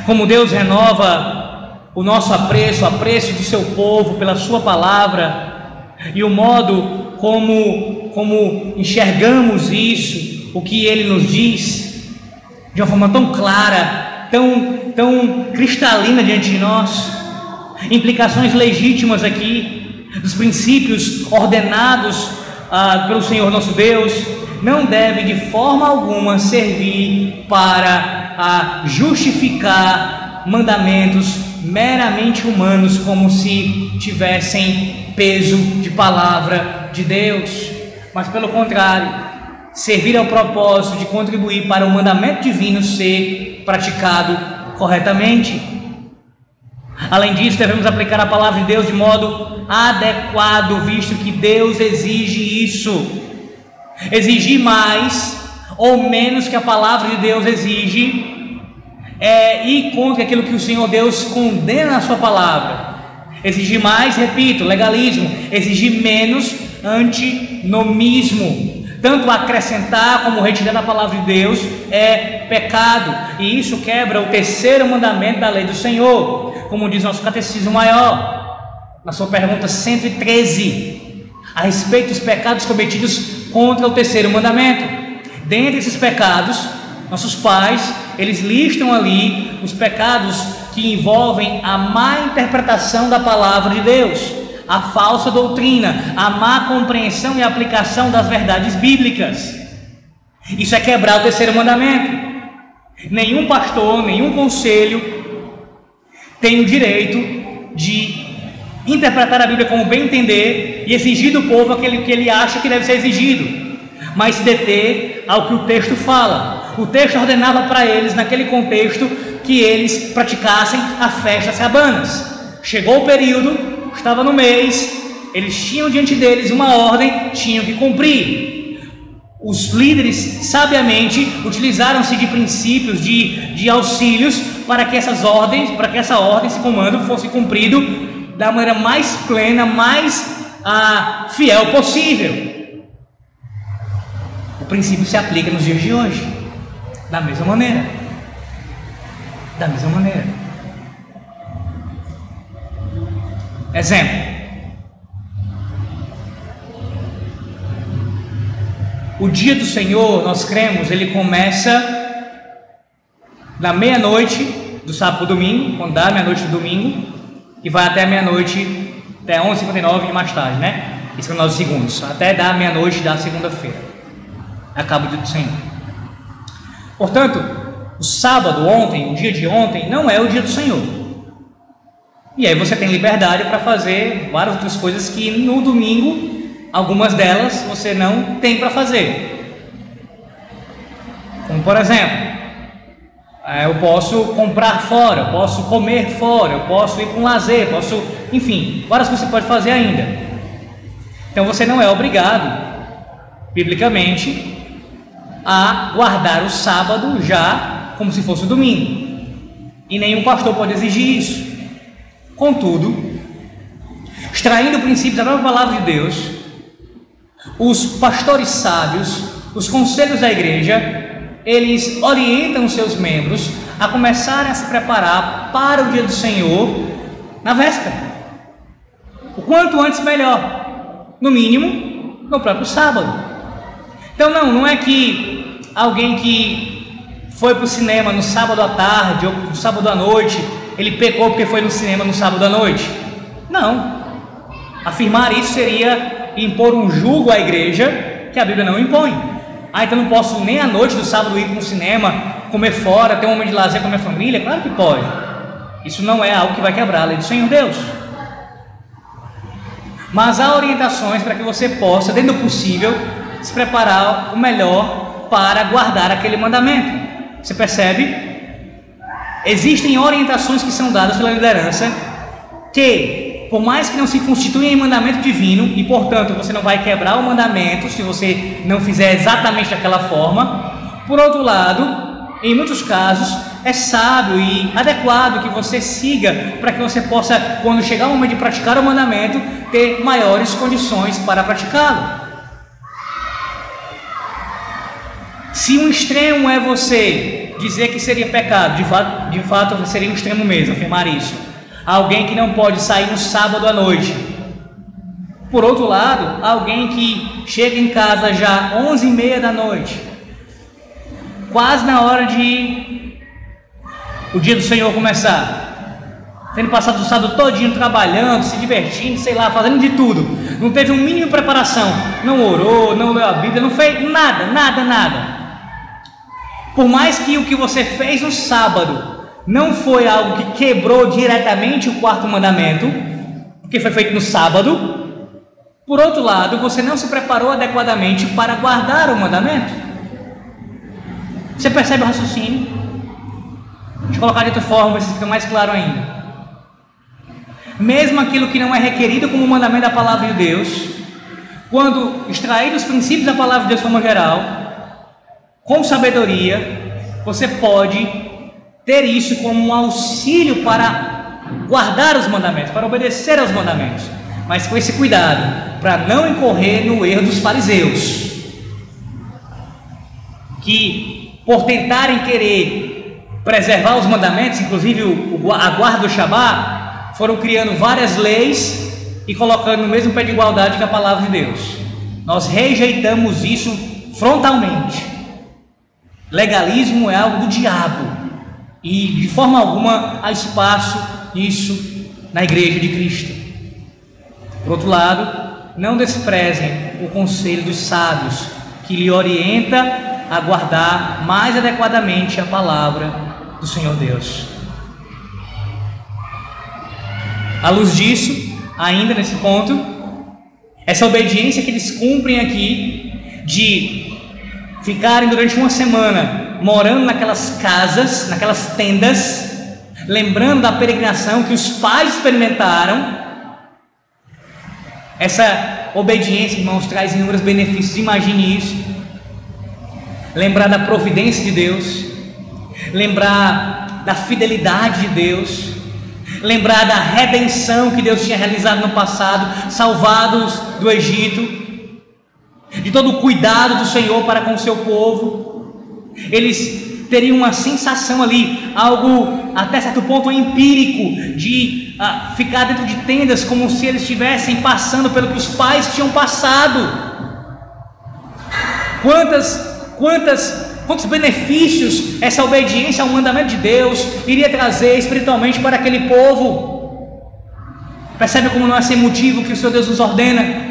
Como Deus renova o nosso apreço, o apreço do seu povo pela sua palavra e o modo como como enxergamos isso, o que ele nos diz de uma forma tão clara, tão tão cristalina diante de nós implicações legítimas aqui, dos princípios ordenados ah, pelo Senhor nosso Deus, não deve de forma alguma servir para ah, justificar mandamentos meramente humanos, como se tivessem peso de palavra de Deus, mas pelo contrário, servir ao propósito de contribuir para o mandamento divino ser praticado corretamente. Além disso, devemos aplicar a palavra de Deus de modo adequado, visto que Deus exige isso. Exigir mais ou menos que a palavra de Deus exige é ir contra aquilo que o Senhor Deus condena na sua palavra. Exigir mais, repito, legalismo. Exigir menos, antinomismo. Tanto acrescentar como retirar da palavra de Deus é pecado, e isso quebra o terceiro mandamento da lei do Senhor, como diz nosso catecismo maior, na sua pergunta 113, a respeito dos pecados cometidos contra o terceiro mandamento. Dentre esses pecados, nossos pais, eles listam ali os pecados que envolvem a má interpretação da palavra de Deus a falsa doutrina, a má compreensão e aplicação das verdades bíblicas. Isso é quebrar o terceiro mandamento. Nenhum pastor, nenhum conselho tem o direito de interpretar a Bíblia como bem entender e exigir do povo aquilo que ele acha que deve ser exigido, mas se deter ao que o texto fala. O texto ordenava para eles, naquele contexto, que eles praticassem a festa das cabanas. Chegou o período, estava no mês, eles tinham diante deles uma ordem, tinham que cumprir. Os líderes sabiamente utilizaram-se de princípios, de, de auxílios para que essas ordens, para que essa ordem, esse comando fosse cumprido da maneira mais plena, mais ah, fiel possível. O princípio se aplica nos dias de hoje, da mesma maneira. Da mesma maneira. Exemplo. O dia do Senhor, nós cremos, ele começa na meia-noite do sábado domingo, quando dá meia-noite do domingo, e vai até meia-noite, até 11h59 e mais tarde, né? Isso são nove segundos, até dar meia-noite da segunda-feira. Acaba o dia do Senhor. Portanto, o sábado, ontem, o dia de ontem, não é o dia do Senhor. E aí você tem liberdade para fazer várias outras coisas que no domingo algumas delas você não tem para fazer. Como por exemplo, é, eu posso comprar fora, eu posso comer fora, eu posso ir com lazer, posso, enfim, várias coisas você pode fazer ainda. Então você não é obrigado, biblicamente, a guardar o sábado já como se fosse o domingo. E nenhum pastor pode exigir isso. Contudo, extraindo princípios da própria palavra de Deus, os pastores sábios, os conselhos da igreja, eles orientam os seus membros a começarem a se preparar para o dia do Senhor na véspera. O quanto antes melhor. No mínimo, no próprio sábado. Então não, não é que alguém que foi para o cinema no sábado à tarde ou no sábado à noite, ele pecou porque foi no cinema no sábado à noite. Não. Afirmar isso seria impor um julgo à igreja que a Bíblia não impõe. Ah, então não posso nem à noite do sábado ir para o cinema, comer fora, ter um momento de lazer com a minha família? Claro que pode. Isso não é algo que vai quebrar a lei do Senhor Deus. Mas há orientações para que você possa, dentro do possível, se preparar o melhor para guardar aquele mandamento. Você percebe? Existem orientações que são dadas pela liderança que, por mais que não se constituam em mandamento divino, e portanto você não vai quebrar o mandamento se você não fizer exatamente daquela forma, por outro lado, em muitos casos, é sábio e adequado que você siga para que você possa, quando chegar o momento de praticar o mandamento, ter maiores condições para praticá-lo. Se um extremo é você dizer que seria pecado, de fato, de fato seria um extremo mesmo, afirmar isso. Alguém que não pode sair no sábado à noite. Por outro lado, alguém que chega em casa já 11 e meia da noite, quase na hora de o dia do Senhor começar. Tendo passado o sábado todinho trabalhando, se divertindo, sei lá, fazendo de tudo. Não teve um mínimo de preparação. Não orou, não leu a Bíblia, não fez nada, nada, nada. Por mais que o que você fez no sábado não foi algo que quebrou diretamente o quarto mandamento, porque foi feito no sábado, por outro lado, você não se preparou adequadamente para guardar o mandamento. Você percebe o raciocínio? Deixa eu colocar de outra forma, ver se fica mais claro ainda. Mesmo aquilo que não é requerido como mandamento da palavra de Deus, quando extrair os princípios da palavra de Deus de forma geral, com sabedoria, você pode ter isso como um auxílio para guardar os mandamentos, para obedecer aos mandamentos, mas com esse cuidado, para não incorrer no erro dos fariseus, que por tentarem querer preservar os mandamentos, inclusive a guarda do Shabat, foram criando várias leis e colocando no mesmo pé de igualdade que a palavra de Deus. Nós rejeitamos isso frontalmente. Legalismo é algo do diabo e de forma alguma há espaço nisso na igreja de Cristo. Por outro lado, não desprezem o conselho dos sábios que lhe orienta a guardar mais adequadamente a palavra do Senhor Deus. À luz disso, ainda nesse ponto, essa obediência que eles cumprem aqui de ficarem durante uma semana morando naquelas casas, naquelas tendas, lembrando da peregrinação que os pais experimentaram. Essa obediência, irmãos, traz inúmeros benefícios. Imagine isso. Lembrar da providência de Deus, lembrar da fidelidade de Deus, lembrar da redenção que Deus tinha realizado no passado, salvados do Egito, de todo o cuidado do Senhor para com o seu povo. Eles teriam uma sensação ali, algo até certo ponto empírico, de ah, ficar dentro de tendas como se eles estivessem passando pelo que os pais tinham passado. Quantas, quantas, quantos benefícios essa obediência ao mandamento de Deus iria trazer espiritualmente para aquele povo? Percebe como não é sem motivo que o Senhor Deus nos ordena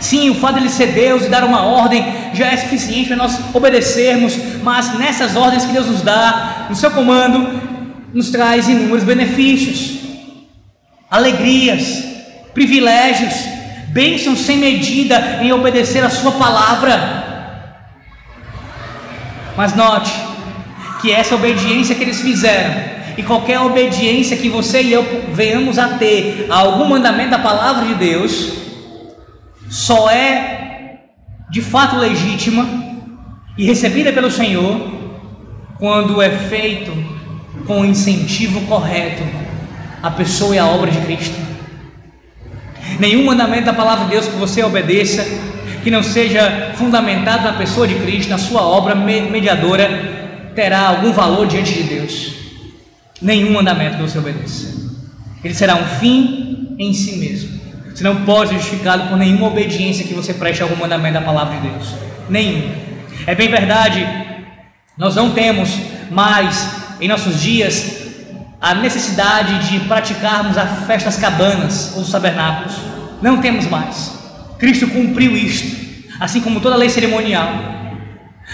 Sim, o fato de ele ser Deus e dar uma ordem já é suficiente para nós obedecermos, mas nessas ordens que Deus nos dá, no seu comando, nos traz inúmeros benefícios, alegrias, privilégios, bênção sem medida em obedecer a Sua palavra. Mas note que essa obediência que eles fizeram e qualquer obediência que você e eu venhamos a ter a algum mandamento da palavra de Deus, só é de fato legítima e recebida pelo Senhor quando é feito com o incentivo correto à pessoa e à obra de Cristo. Nenhum mandamento da palavra de Deus que você obedeça que não seja fundamentado na pessoa de Cristo, na sua obra mediadora, terá algum valor diante de Deus. Nenhum mandamento que você obedeça. Ele será um fim em si mesmo. Você não pode ser justificado por nenhuma obediência que você preste algum mandamento da palavra de Deus. Nenhum. É bem verdade, nós não temos mais em nossos dias a necessidade de praticarmos as festas cabanas ou os tabernáculos. Não temos mais. Cristo cumpriu isto, assim como toda a lei cerimonial.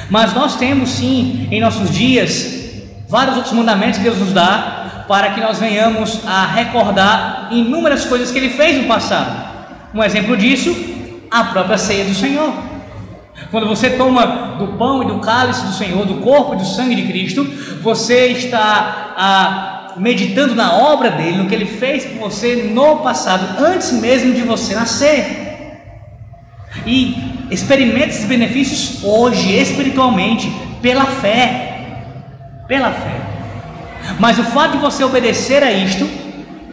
Mas nós temos sim em nossos dias vários outros mandamentos que Deus nos dá para que nós venhamos a recordar inúmeras coisas que Ele fez no passado. Um exemplo disso, a própria ceia do Senhor. Quando você toma do pão e do cálice do Senhor, do corpo e do sangue de Cristo, você está a, meditando na obra dele, no que ele fez por você no passado, antes mesmo de você nascer e experimente esses benefícios hoje, espiritualmente, pela fé. Pela fé. Mas o fato de você obedecer a isto,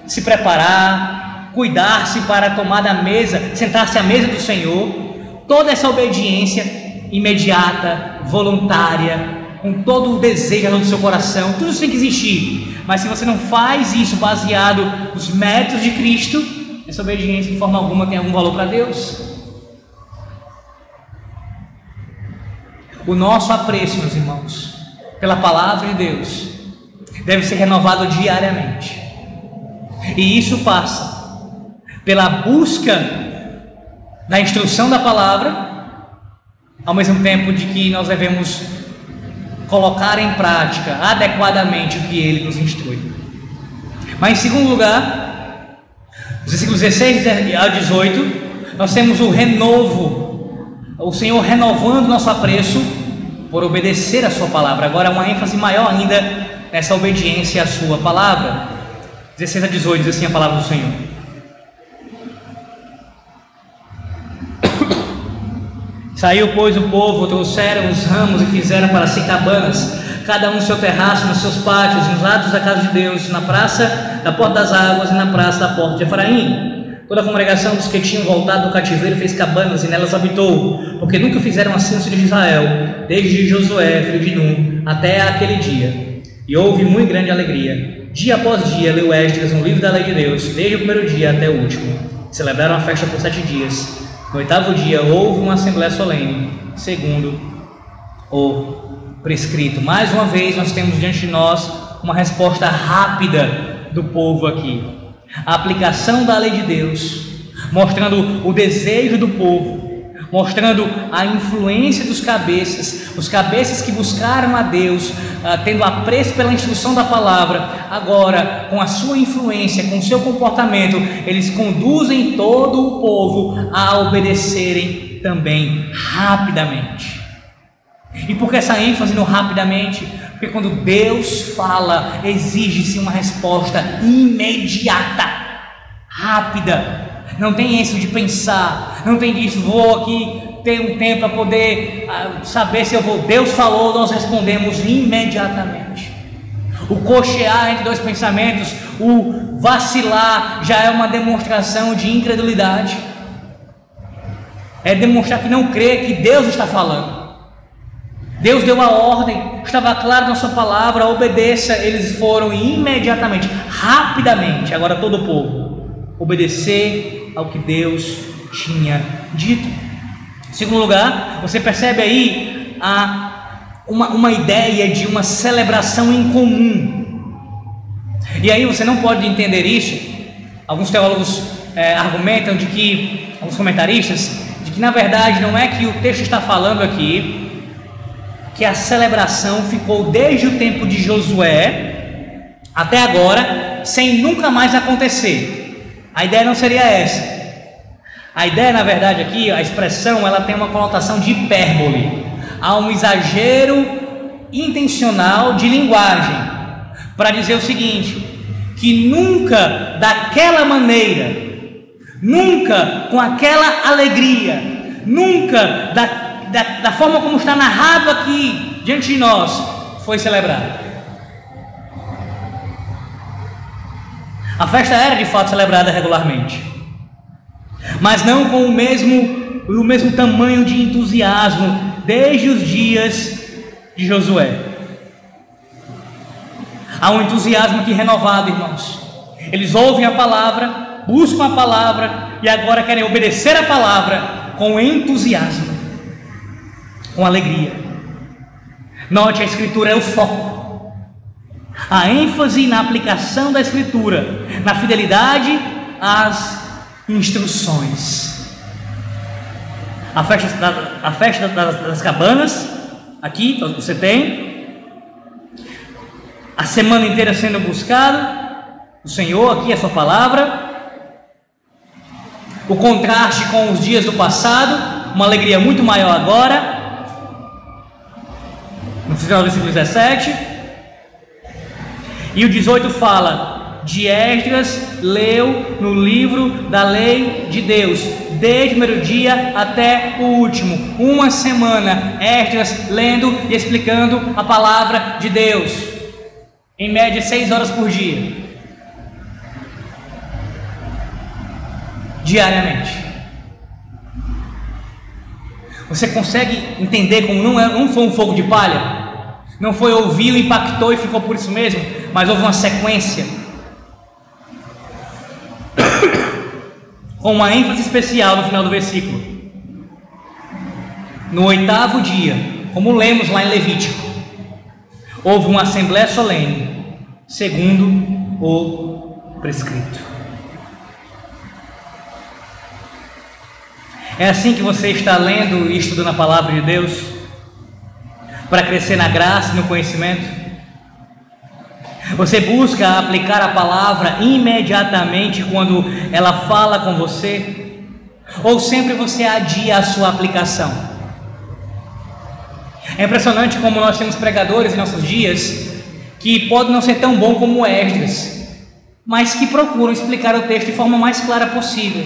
se preparar, cuidar-se para tomar da mesa, sentar-se à mesa do Senhor, toda essa obediência imediata, voluntária, com todo o desejo do seu coração, tudo isso tem que existir. Mas se você não faz isso baseado nos métodos de Cristo, essa obediência de forma alguma tem algum valor para Deus. O nosso apreço, meus irmãos, pela palavra de Deus, deve ser renovado diariamente. E isso passa pela busca da instrução da palavra, ao mesmo tempo de que nós devemos colocar em prática adequadamente o que ele nos instrui. Mas em segundo lugar, os versículos 16 a 18, nós temos o renovo, o Senhor renovando nosso apreço por obedecer a sua palavra. Agora, uma ênfase maior ainda nessa obediência à sua palavra. 16 a 18 diz assim a palavra do Senhor. Saiu, pois, o povo, trouxeram os ramos e fizeram para si cabanas, cada um no seu terraço, nos seus pátios, nos lados da casa de Deus, na praça da porta das águas e na praça da porta de Efraim. Toda a congregação dos que tinham voltado do cativeiro fez cabanas e nelas habitou, porque nunca fizeram filhos de Israel, desde Josué, filho de Nun, até aquele dia. E houve muito grande alegria. Dia após dia leu Esdras um livro da lei de Deus, desde o primeiro dia até o último. Celebraram a festa por sete dias. No oitavo dia houve uma assembléia solene, segundo o prescrito. Mais uma vez nós temos diante de nós uma resposta rápida do povo aqui a aplicação da lei de Deus, mostrando o desejo do povo, mostrando a influência dos cabeças, os cabeças que buscaram a Deus, ah, tendo apreço pela instrução da palavra, agora, com a sua influência, com o seu comportamento, eles conduzem todo o povo a obedecerem também rapidamente. E por que essa ênfase no rapidamente? Porque quando Deus fala, exige-se uma resposta imediata, rápida. Não tem isso de pensar, não tem disso, vou aqui ter um tempo para poder ah, saber se eu vou. Deus falou, nós respondemos imediatamente. O cochear entre dois pensamentos, o vacilar, já é uma demonstração de incredulidade. É demonstrar que não crê que Deus está falando. Deus deu a ordem, estava claro na sua palavra, obedeça. Eles foram imediatamente, rapidamente, agora todo o povo, obedecer ao que Deus tinha dito. Em segundo lugar, você percebe aí a, uma, uma ideia de uma celebração em comum. E aí você não pode entender isso. Alguns teólogos é, argumentam de que, alguns comentaristas, de que na verdade não é que o texto está falando aqui que a celebração ficou desde o tempo de Josué até agora sem nunca mais acontecer. A ideia não seria essa. A ideia, na verdade, aqui, a expressão, ela tem uma conotação de hipérbole. Há um exagero intencional de linguagem para dizer o seguinte: que nunca daquela maneira, nunca com aquela alegria, nunca da, da, da forma como está narrado aqui diante de nós, foi celebrado. A festa era de fato celebrada regularmente, mas não com o mesmo, o mesmo tamanho de entusiasmo desde os dias de Josué. Há um entusiasmo que renovado, irmãos. Eles ouvem a palavra, buscam a palavra e agora querem obedecer a palavra com entusiasmo, com alegria. Note, a Escritura é o foco a ênfase na aplicação da Escritura, na fidelidade às instruções. A festa, da, a festa das, das cabanas, aqui você tem, a semana inteira sendo buscado, o Senhor, aqui a Sua palavra, o contraste com os dias do passado, uma alegria muito maior agora. Final do versículo 17. E o 18 fala: de Esdras leu no livro da lei de Deus, desde o primeiro dia até o último, uma semana, Esdras lendo e explicando a palavra de Deus, em média seis horas por dia, diariamente. Você consegue entender como não, é, não foi um fogo de palha? Não foi ouviu, impactou e ficou por isso mesmo, mas houve uma sequência. Com uma ênfase especial no final do versículo. No oitavo dia, como lemos lá em Levítico, houve uma assembléia solene, segundo o prescrito. É assim que você está lendo e estudando a palavra de Deus? Para crescer na graça e no conhecimento? Você busca aplicar a palavra imediatamente quando ela fala com você? Ou sempre você adia a sua aplicação? É impressionante como nós temos pregadores em nossos dias que podem não ser tão bom como Esdras, mas que procuram explicar o texto de forma mais clara possível.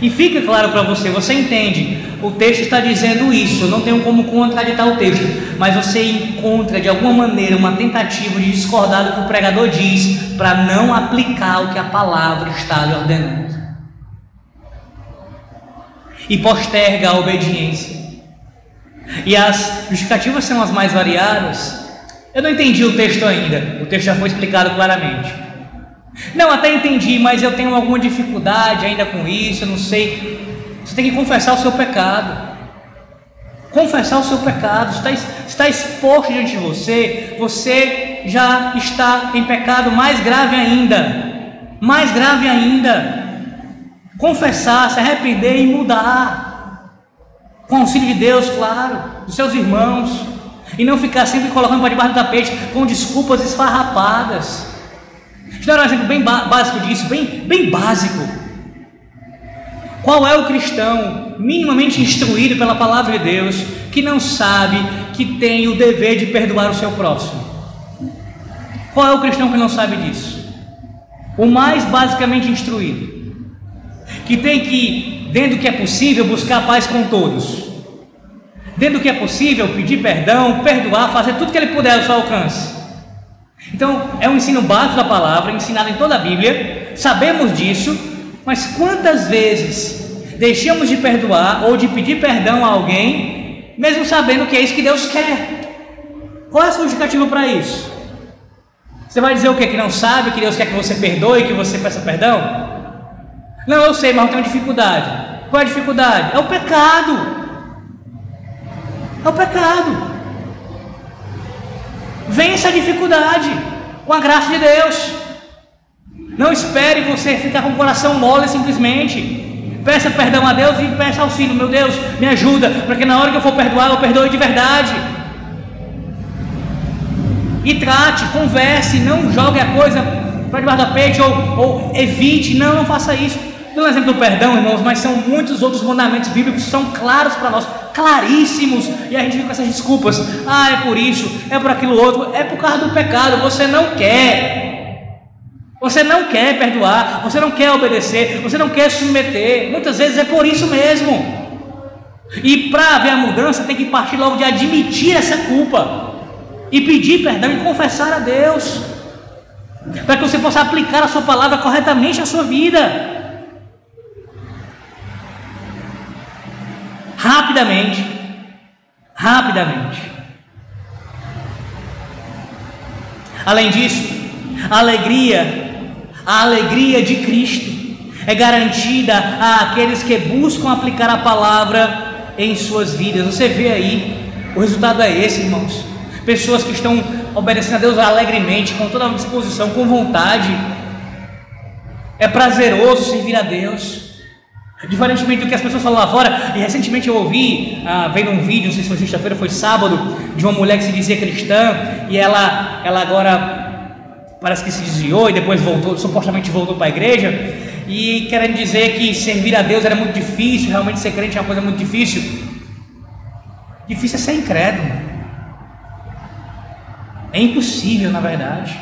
E fica claro para você, você entende, o texto está dizendo isso, não tenho como contraditar o texto, mas você encontra de alguma maneira uma tentativa de discordar do que o pregador diz, para não aplicar o que a palavra está lhe ordenando. E posterga a obediência. E as justificativas são as mais variadas. Eu não entendi o texto ainda, o texto já foi explicado claramente. Não, até entendi, mas eu tenho alguma dificuldade ainda com isso, eu não sei. Você tem que confessar o seu pecado. Confessar o seu pecado, está, está exposto diante de você, você já está em pecado mais grave ainda. Mais grave ainda. Confessar, se arrepender e mudar. Com o auxílio de Deus, claro, dos seus irmãos. E não ficar sempre colocando para debaixo do tapete com desculpas esfarrapadas. Deixa eu dar um exemplo bem básico disso, bem, bem básico. Qual é o cristão minimamente instruído pela palavra de Deus que não sabe que tem o dever de perdoar o seu próximo? Qual é o cristão que não sabe disso? O mais basicamente instruído, que tem que, dentro do que é possível, buscar paz com todos, dentro do que é possível, pedir perdão, perdoar, fazer tudo que ele puder ao seu alcance. Então, é um ensino básico da palavra, ensinado em toda a Bíblia, sabemos disso, mas quantas vezes deixamos de perdoar ou de pedir perdão a alguém, mesmo sabendo que é isso que Deus quer? Qual é a sua justificativa para isso? Você vai dizer o que? Que não sabe que Deus quer que você perdoe, que você peça perdão? Não, eu sei, mas eu tenho dificuldade. Qual é a dificuldade? É o pecado. É o pecado. Vença a dificuldade com a graça de Deus. Não espere você ficar com o coração mole simplesmente. Peça perdão a Deus e peça auxílio. Meu Deus, me ajuda, para que na hora que eu for perdoar, eu perdoe de verdade. E trate, converse, não jogue a coisa para debaixo da peixe ou, ou evite. Não, não faça isso. Um exemplo do perdão, irmãos, mas são muitos outros mandamentos bíblicos que são claros para nós, claríssimos, e a gente fica com essas desculpas. Ah, é por isso, é por aquilo outro, é por causa do pecado, você não quer. Você não quer perdoar, você não quer obedecer, você não quer submeter. Muitas vezes é por isso mesmo. E para haver a mudança, tem que partir logo de admitir essa culpa e pedir perdão e confessar a Deus, para que você possa aplicar a sua palavra corretamente à sua vida. Rapidamente, rapidamente. Além disso, a alegria, a alegria de Cristo é garantida a aqueles que buscam aplicar a palavra em suas vidas. Você vê aí, o resultado é esse, irmãos. Pessoas que estão obedecendo a Deus alegremente, com toda a disposição, com vontade. É prazeroso servir a Deus. Diferentemente do que as pessoas falam lá fora, e recentemente eu ouvi, ah, vendo um vídeo, não sei se foi sexta-feira, foi sábado, de uma mulher que se dizia cristã, e ela, ela agora parece que se desviou e depois voltou, supostamente voltou para a igreja, e querendo dizer que servir a Deus era muito difícil, realmente ser crente é uma coisa muito difícil. Difícil é ser incrédulo. É impossível, na verdade.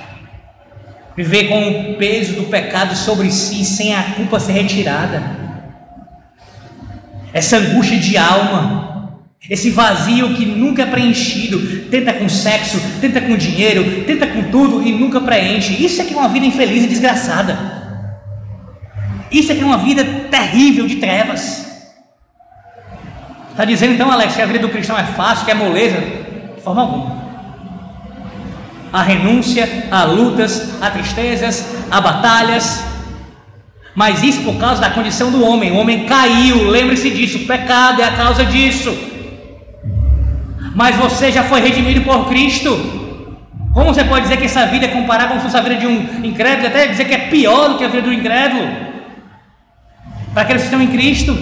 Viver com o peso do pecado sobre si sem a culpa ser retirada. Essa angústia de alma, esse vazio que nunca é preenchido, tenta com sexo, tenta com dinheiro, tenta com tudo e nunca preenche. Isso é que é uma vida infeliz e desgraçada. Isso aqui é uma vida terrível de trevas. Está dizendo então, Alex, que a vida do cristão é fácil, que é moleza? De forma alguma. Há renúncia, há lutas, há tristezas, há batalhas. Mas isso por causa da condição do homem. O homem caiu, lembre-se disso. O pecado é a causa disso. Mas você já foi redimido por Cristo. Como você pode dizer que essa vida é comparável com a vida de um incrédulo, até dizer que é pior do que a vida do incrédulo? Para aqueles que estão em Cristo,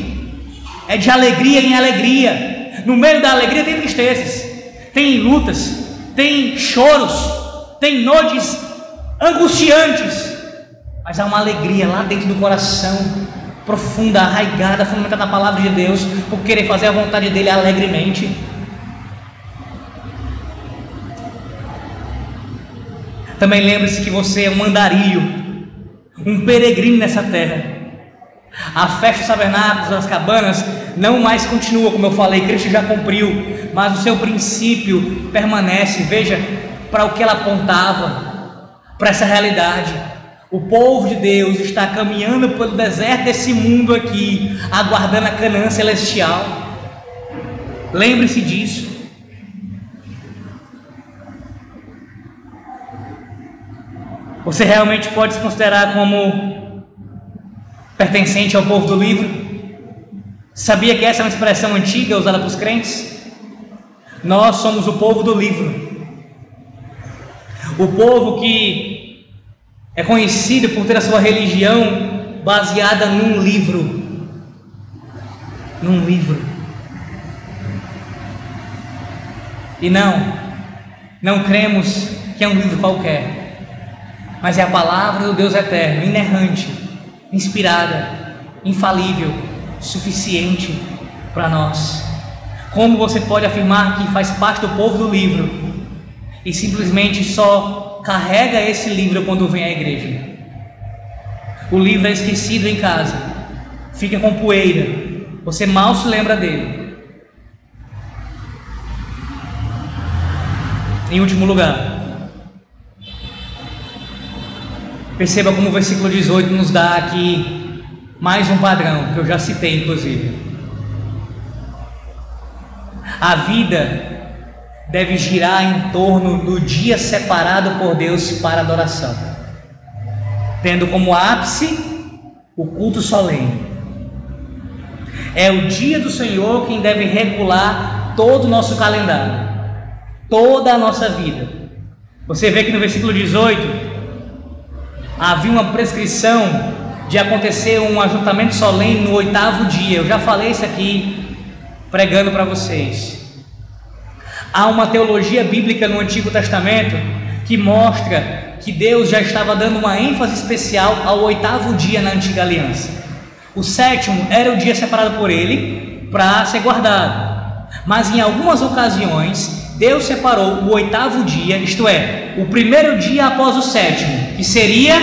é de alegria em alegria. No meio da alegria tem tristezas, tem lutas, tem choros, tem noites angustiantes, mas há uma alegria lá dentro do coração, profunda, arraigada, fundamentada na palavra de Deus, por querer fazer a vontade dele alegremente. Também lembre-se que você é um andarilho, um peregrino nessa terra. A festa dos tabernáculos, das cabanas, não mais continua, como eu falei, Cristo já cumpriu, mas o seu princípio permanece. Veja para o que ela apontava, para essa realidade. O povo de Deus está caminhando pelo deserto desse mundo aqui, aguardando a Canaã celestial. Lembre-se disso. Você realmente pode se considerar como pertencente ao povo do livro. Sabia que essa é uma expressão antiga usada para os crentes? Nós somos o povo do livro. O povo que é conhecido por ter a sua religião baseada num livro. Num livro. E não, não cremos que é um livro qualquer, mas é a palavra do Deus eterno, inerrante, inspirada, infalível, suficiente para nós. Como você pode afirmar que faz parte do povo do livro e simplesmente só carrega esse livro quando vem à igreja? O livro é esquecido em casa, fica com poeira, você mal se lembra dele. Em último lugar, Perceba como o versículo 18 nos dá aqui mais um padrão, que eu já citei inclusive. A vida deve girar em torno do dia separado por Deus para adoração, tendo como ápice o culto solene. É o dia do Senhor quem deve regular todo o nosso calendário, toda a nossa vida. Você vê que no versículo 18 havia uma prescrição de acontecer um ajuntamento solene no oitavo dia. Eu já falei isso aqui pregando para vocês. Há uma teologia bíblica no Antigo Testamento que mostra que Deus já estava dando uma ênfase especial ao oitavo dia na antiga aliança. O sétimo era o dia separado por ele para ser guardado. Mas em algumas ocasiões, Deus separou o oitavo dia, isto é, o primeiro dia após o sétimo, que seria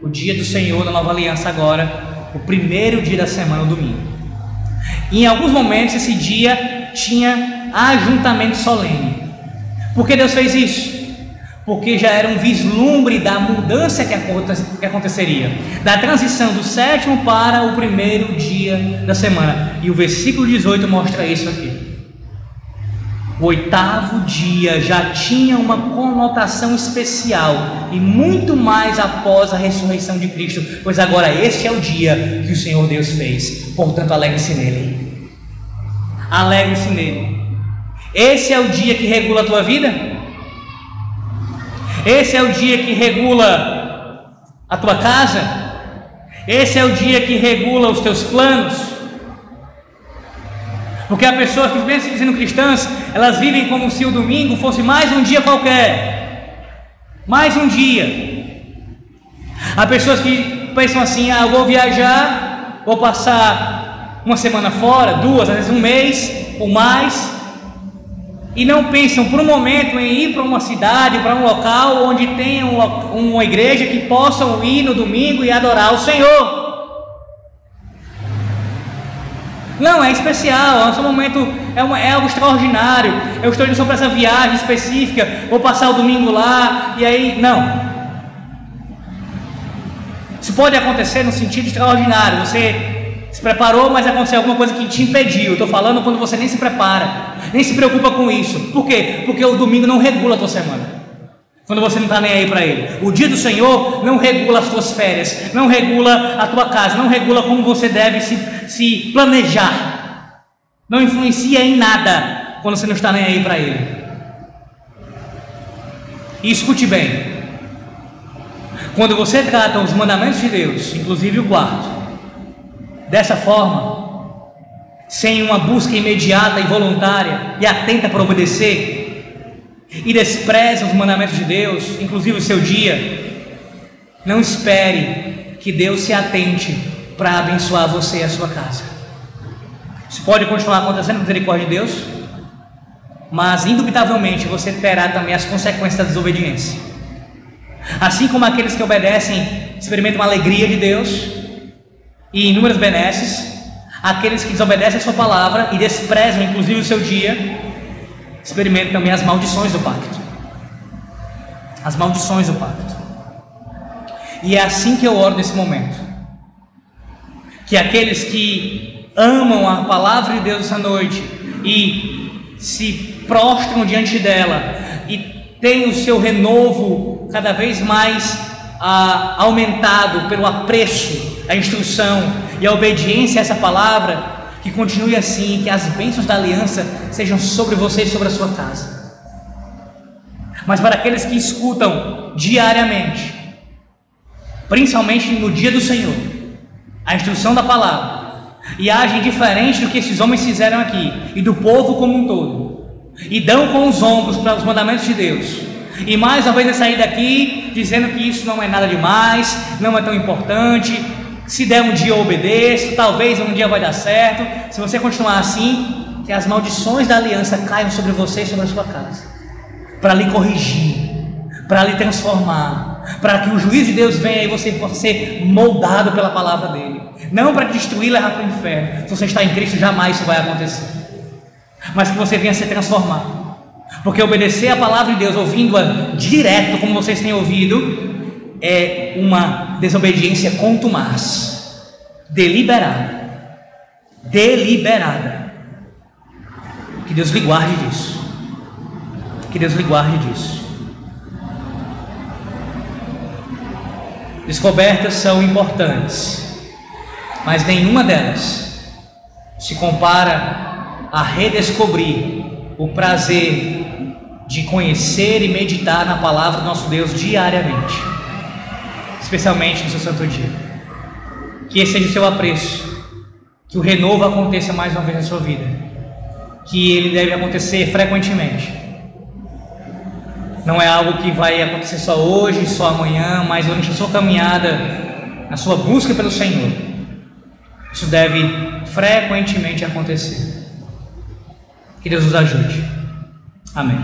o dia do Senhor da nova aliança agora, o primeiro dia da semana, o domingo. Em alguns momentos esse dia tinha ajuntamento solene. Por que Deus fez isso? Porque já era um vislumbre da mudança que aconteceria, da transição do sétimo para o primeiro dia da semana. E o versículo 18 mostra isso aqui. O oitavo dia já tinha uma conotação especial e muito mais após a ressurreição de Cristo, pois agora este é o dia que o Senhor Deus fez. Portanto, alegre-se nele. Alegre-se nele. Esse é o dia que regula a tua vida? Esse é o dia que regula a tua casa? Esse é o dia que regula os teus planos? Porque há pessoas que, mesmo se dizendo cristãs, elas vivem como se o domingo fosse mais um dia qualquer. Mais um dia. Há pessoas que pensam assim: ah, eu vou viajar, vou passar uma semana fora, duas, às vezes um mês ou mais, e não pensam por um momento em ir para uma cidade, para um local onde tenha uma igreja que possam ir no domingo e adorar o Senhor. Não, é especial, é um momento, é, uma, é algo extraordinário. Eu estou indo só para essa viagem específica, vou passar o domingo lá, e aí, não. Isso pode acontecer no sentido extraordinário. Você se preparou, mas aconteceu alguma coisa que te impediu. Estou falando quando você nem se prepara, nem se preocupa com isso. Por quê? Porque o domingo não regula a tua semana. Quando você não está nem aí para ele. O dia do Senhor não regula as tuas férias, não regula a tua casa, não regula como você deve se, se planejar. Não influencia em nada quando você não está nem aí para ele. E escute bem. Quando você trata os mandamentos de Deus, inclusive o quarto, dessa forma, sem uma busca imediata e voluntária e atenta para obedecer, e despreza os mandamentos de Deus, inclusive o seu dia, não espere que Deus se atente para abençoar você e a sua casa. Isso pode continuar acontecendo misericórdia de Deus, mas indubitavelmente você terá também as consequências da desobediência. Assim como aqueles que obedecem experimentam a alegria de Deus e inúmeras benesses, aqueles que desobedecem a sua palavra e desprezam inclusive o seu dia, experimente também as maldições do pacto. As maldições do pacto. E é assim que eu oro nesse momento. Que aqueles que amam a palavra de Deus essa noite e se prostram diante dela e têm o seu renovo cada vez mais ah, aumentado pelo apreço, a instrução e a obediência a essa palavra, que continue assim, que as bênçãos da aliança sejam sobre você e sobre a sua casa. Mas para aqueles que escutam diariamente, principalmente no dia do Senhor, a instrução da palavra, e agem diferente do que esses homens fizeram aqui, e do povo como um todo, e dão com os ombros para os mandamentos de Deus, e mais uma vez é sair daqui dizendo que isso não é nada demais, não é tão importante, se der um dia eu obedeço, talvez um dia vai dar certo. Se você continuar assim, que as maldições da aliança caiam sobre você e sobre a sua casa, para lhe corrigir, para lhe transformar, para que o juiz de Deus venha e você possa ser moldado pela palavra dele, não para destruir e levar para o inferno. Se você está em Cristo, jamais isso vai acontecer, mas que você venha ser transformado. Porque obedecer a palavra de Deus, ouvindo-a direto, como vocês têm ouvido, é uma desobediência contumaz, deliberada. Deliberada. Que Deus lhe guarde disso. Que Deus lhe guarde disso. Descobertas são importantes, mas nenhuma delas se compara a redescobrir o prazer de conhecer e meditar na palavra do nosso Deus diariamente especialmente no seu santo dia. Que esse seja o seu apreço, que o renovo aconteça mais uma vez na sua vida, que ele deve acontecer frequentemente. Não é algo que vai acontecer só hoje, só amanhã, mas durante a sua caminhada, na sua busca pelo Senhor. Isso deve frequentemente acontecer. Que Deus nos ajude. Amém.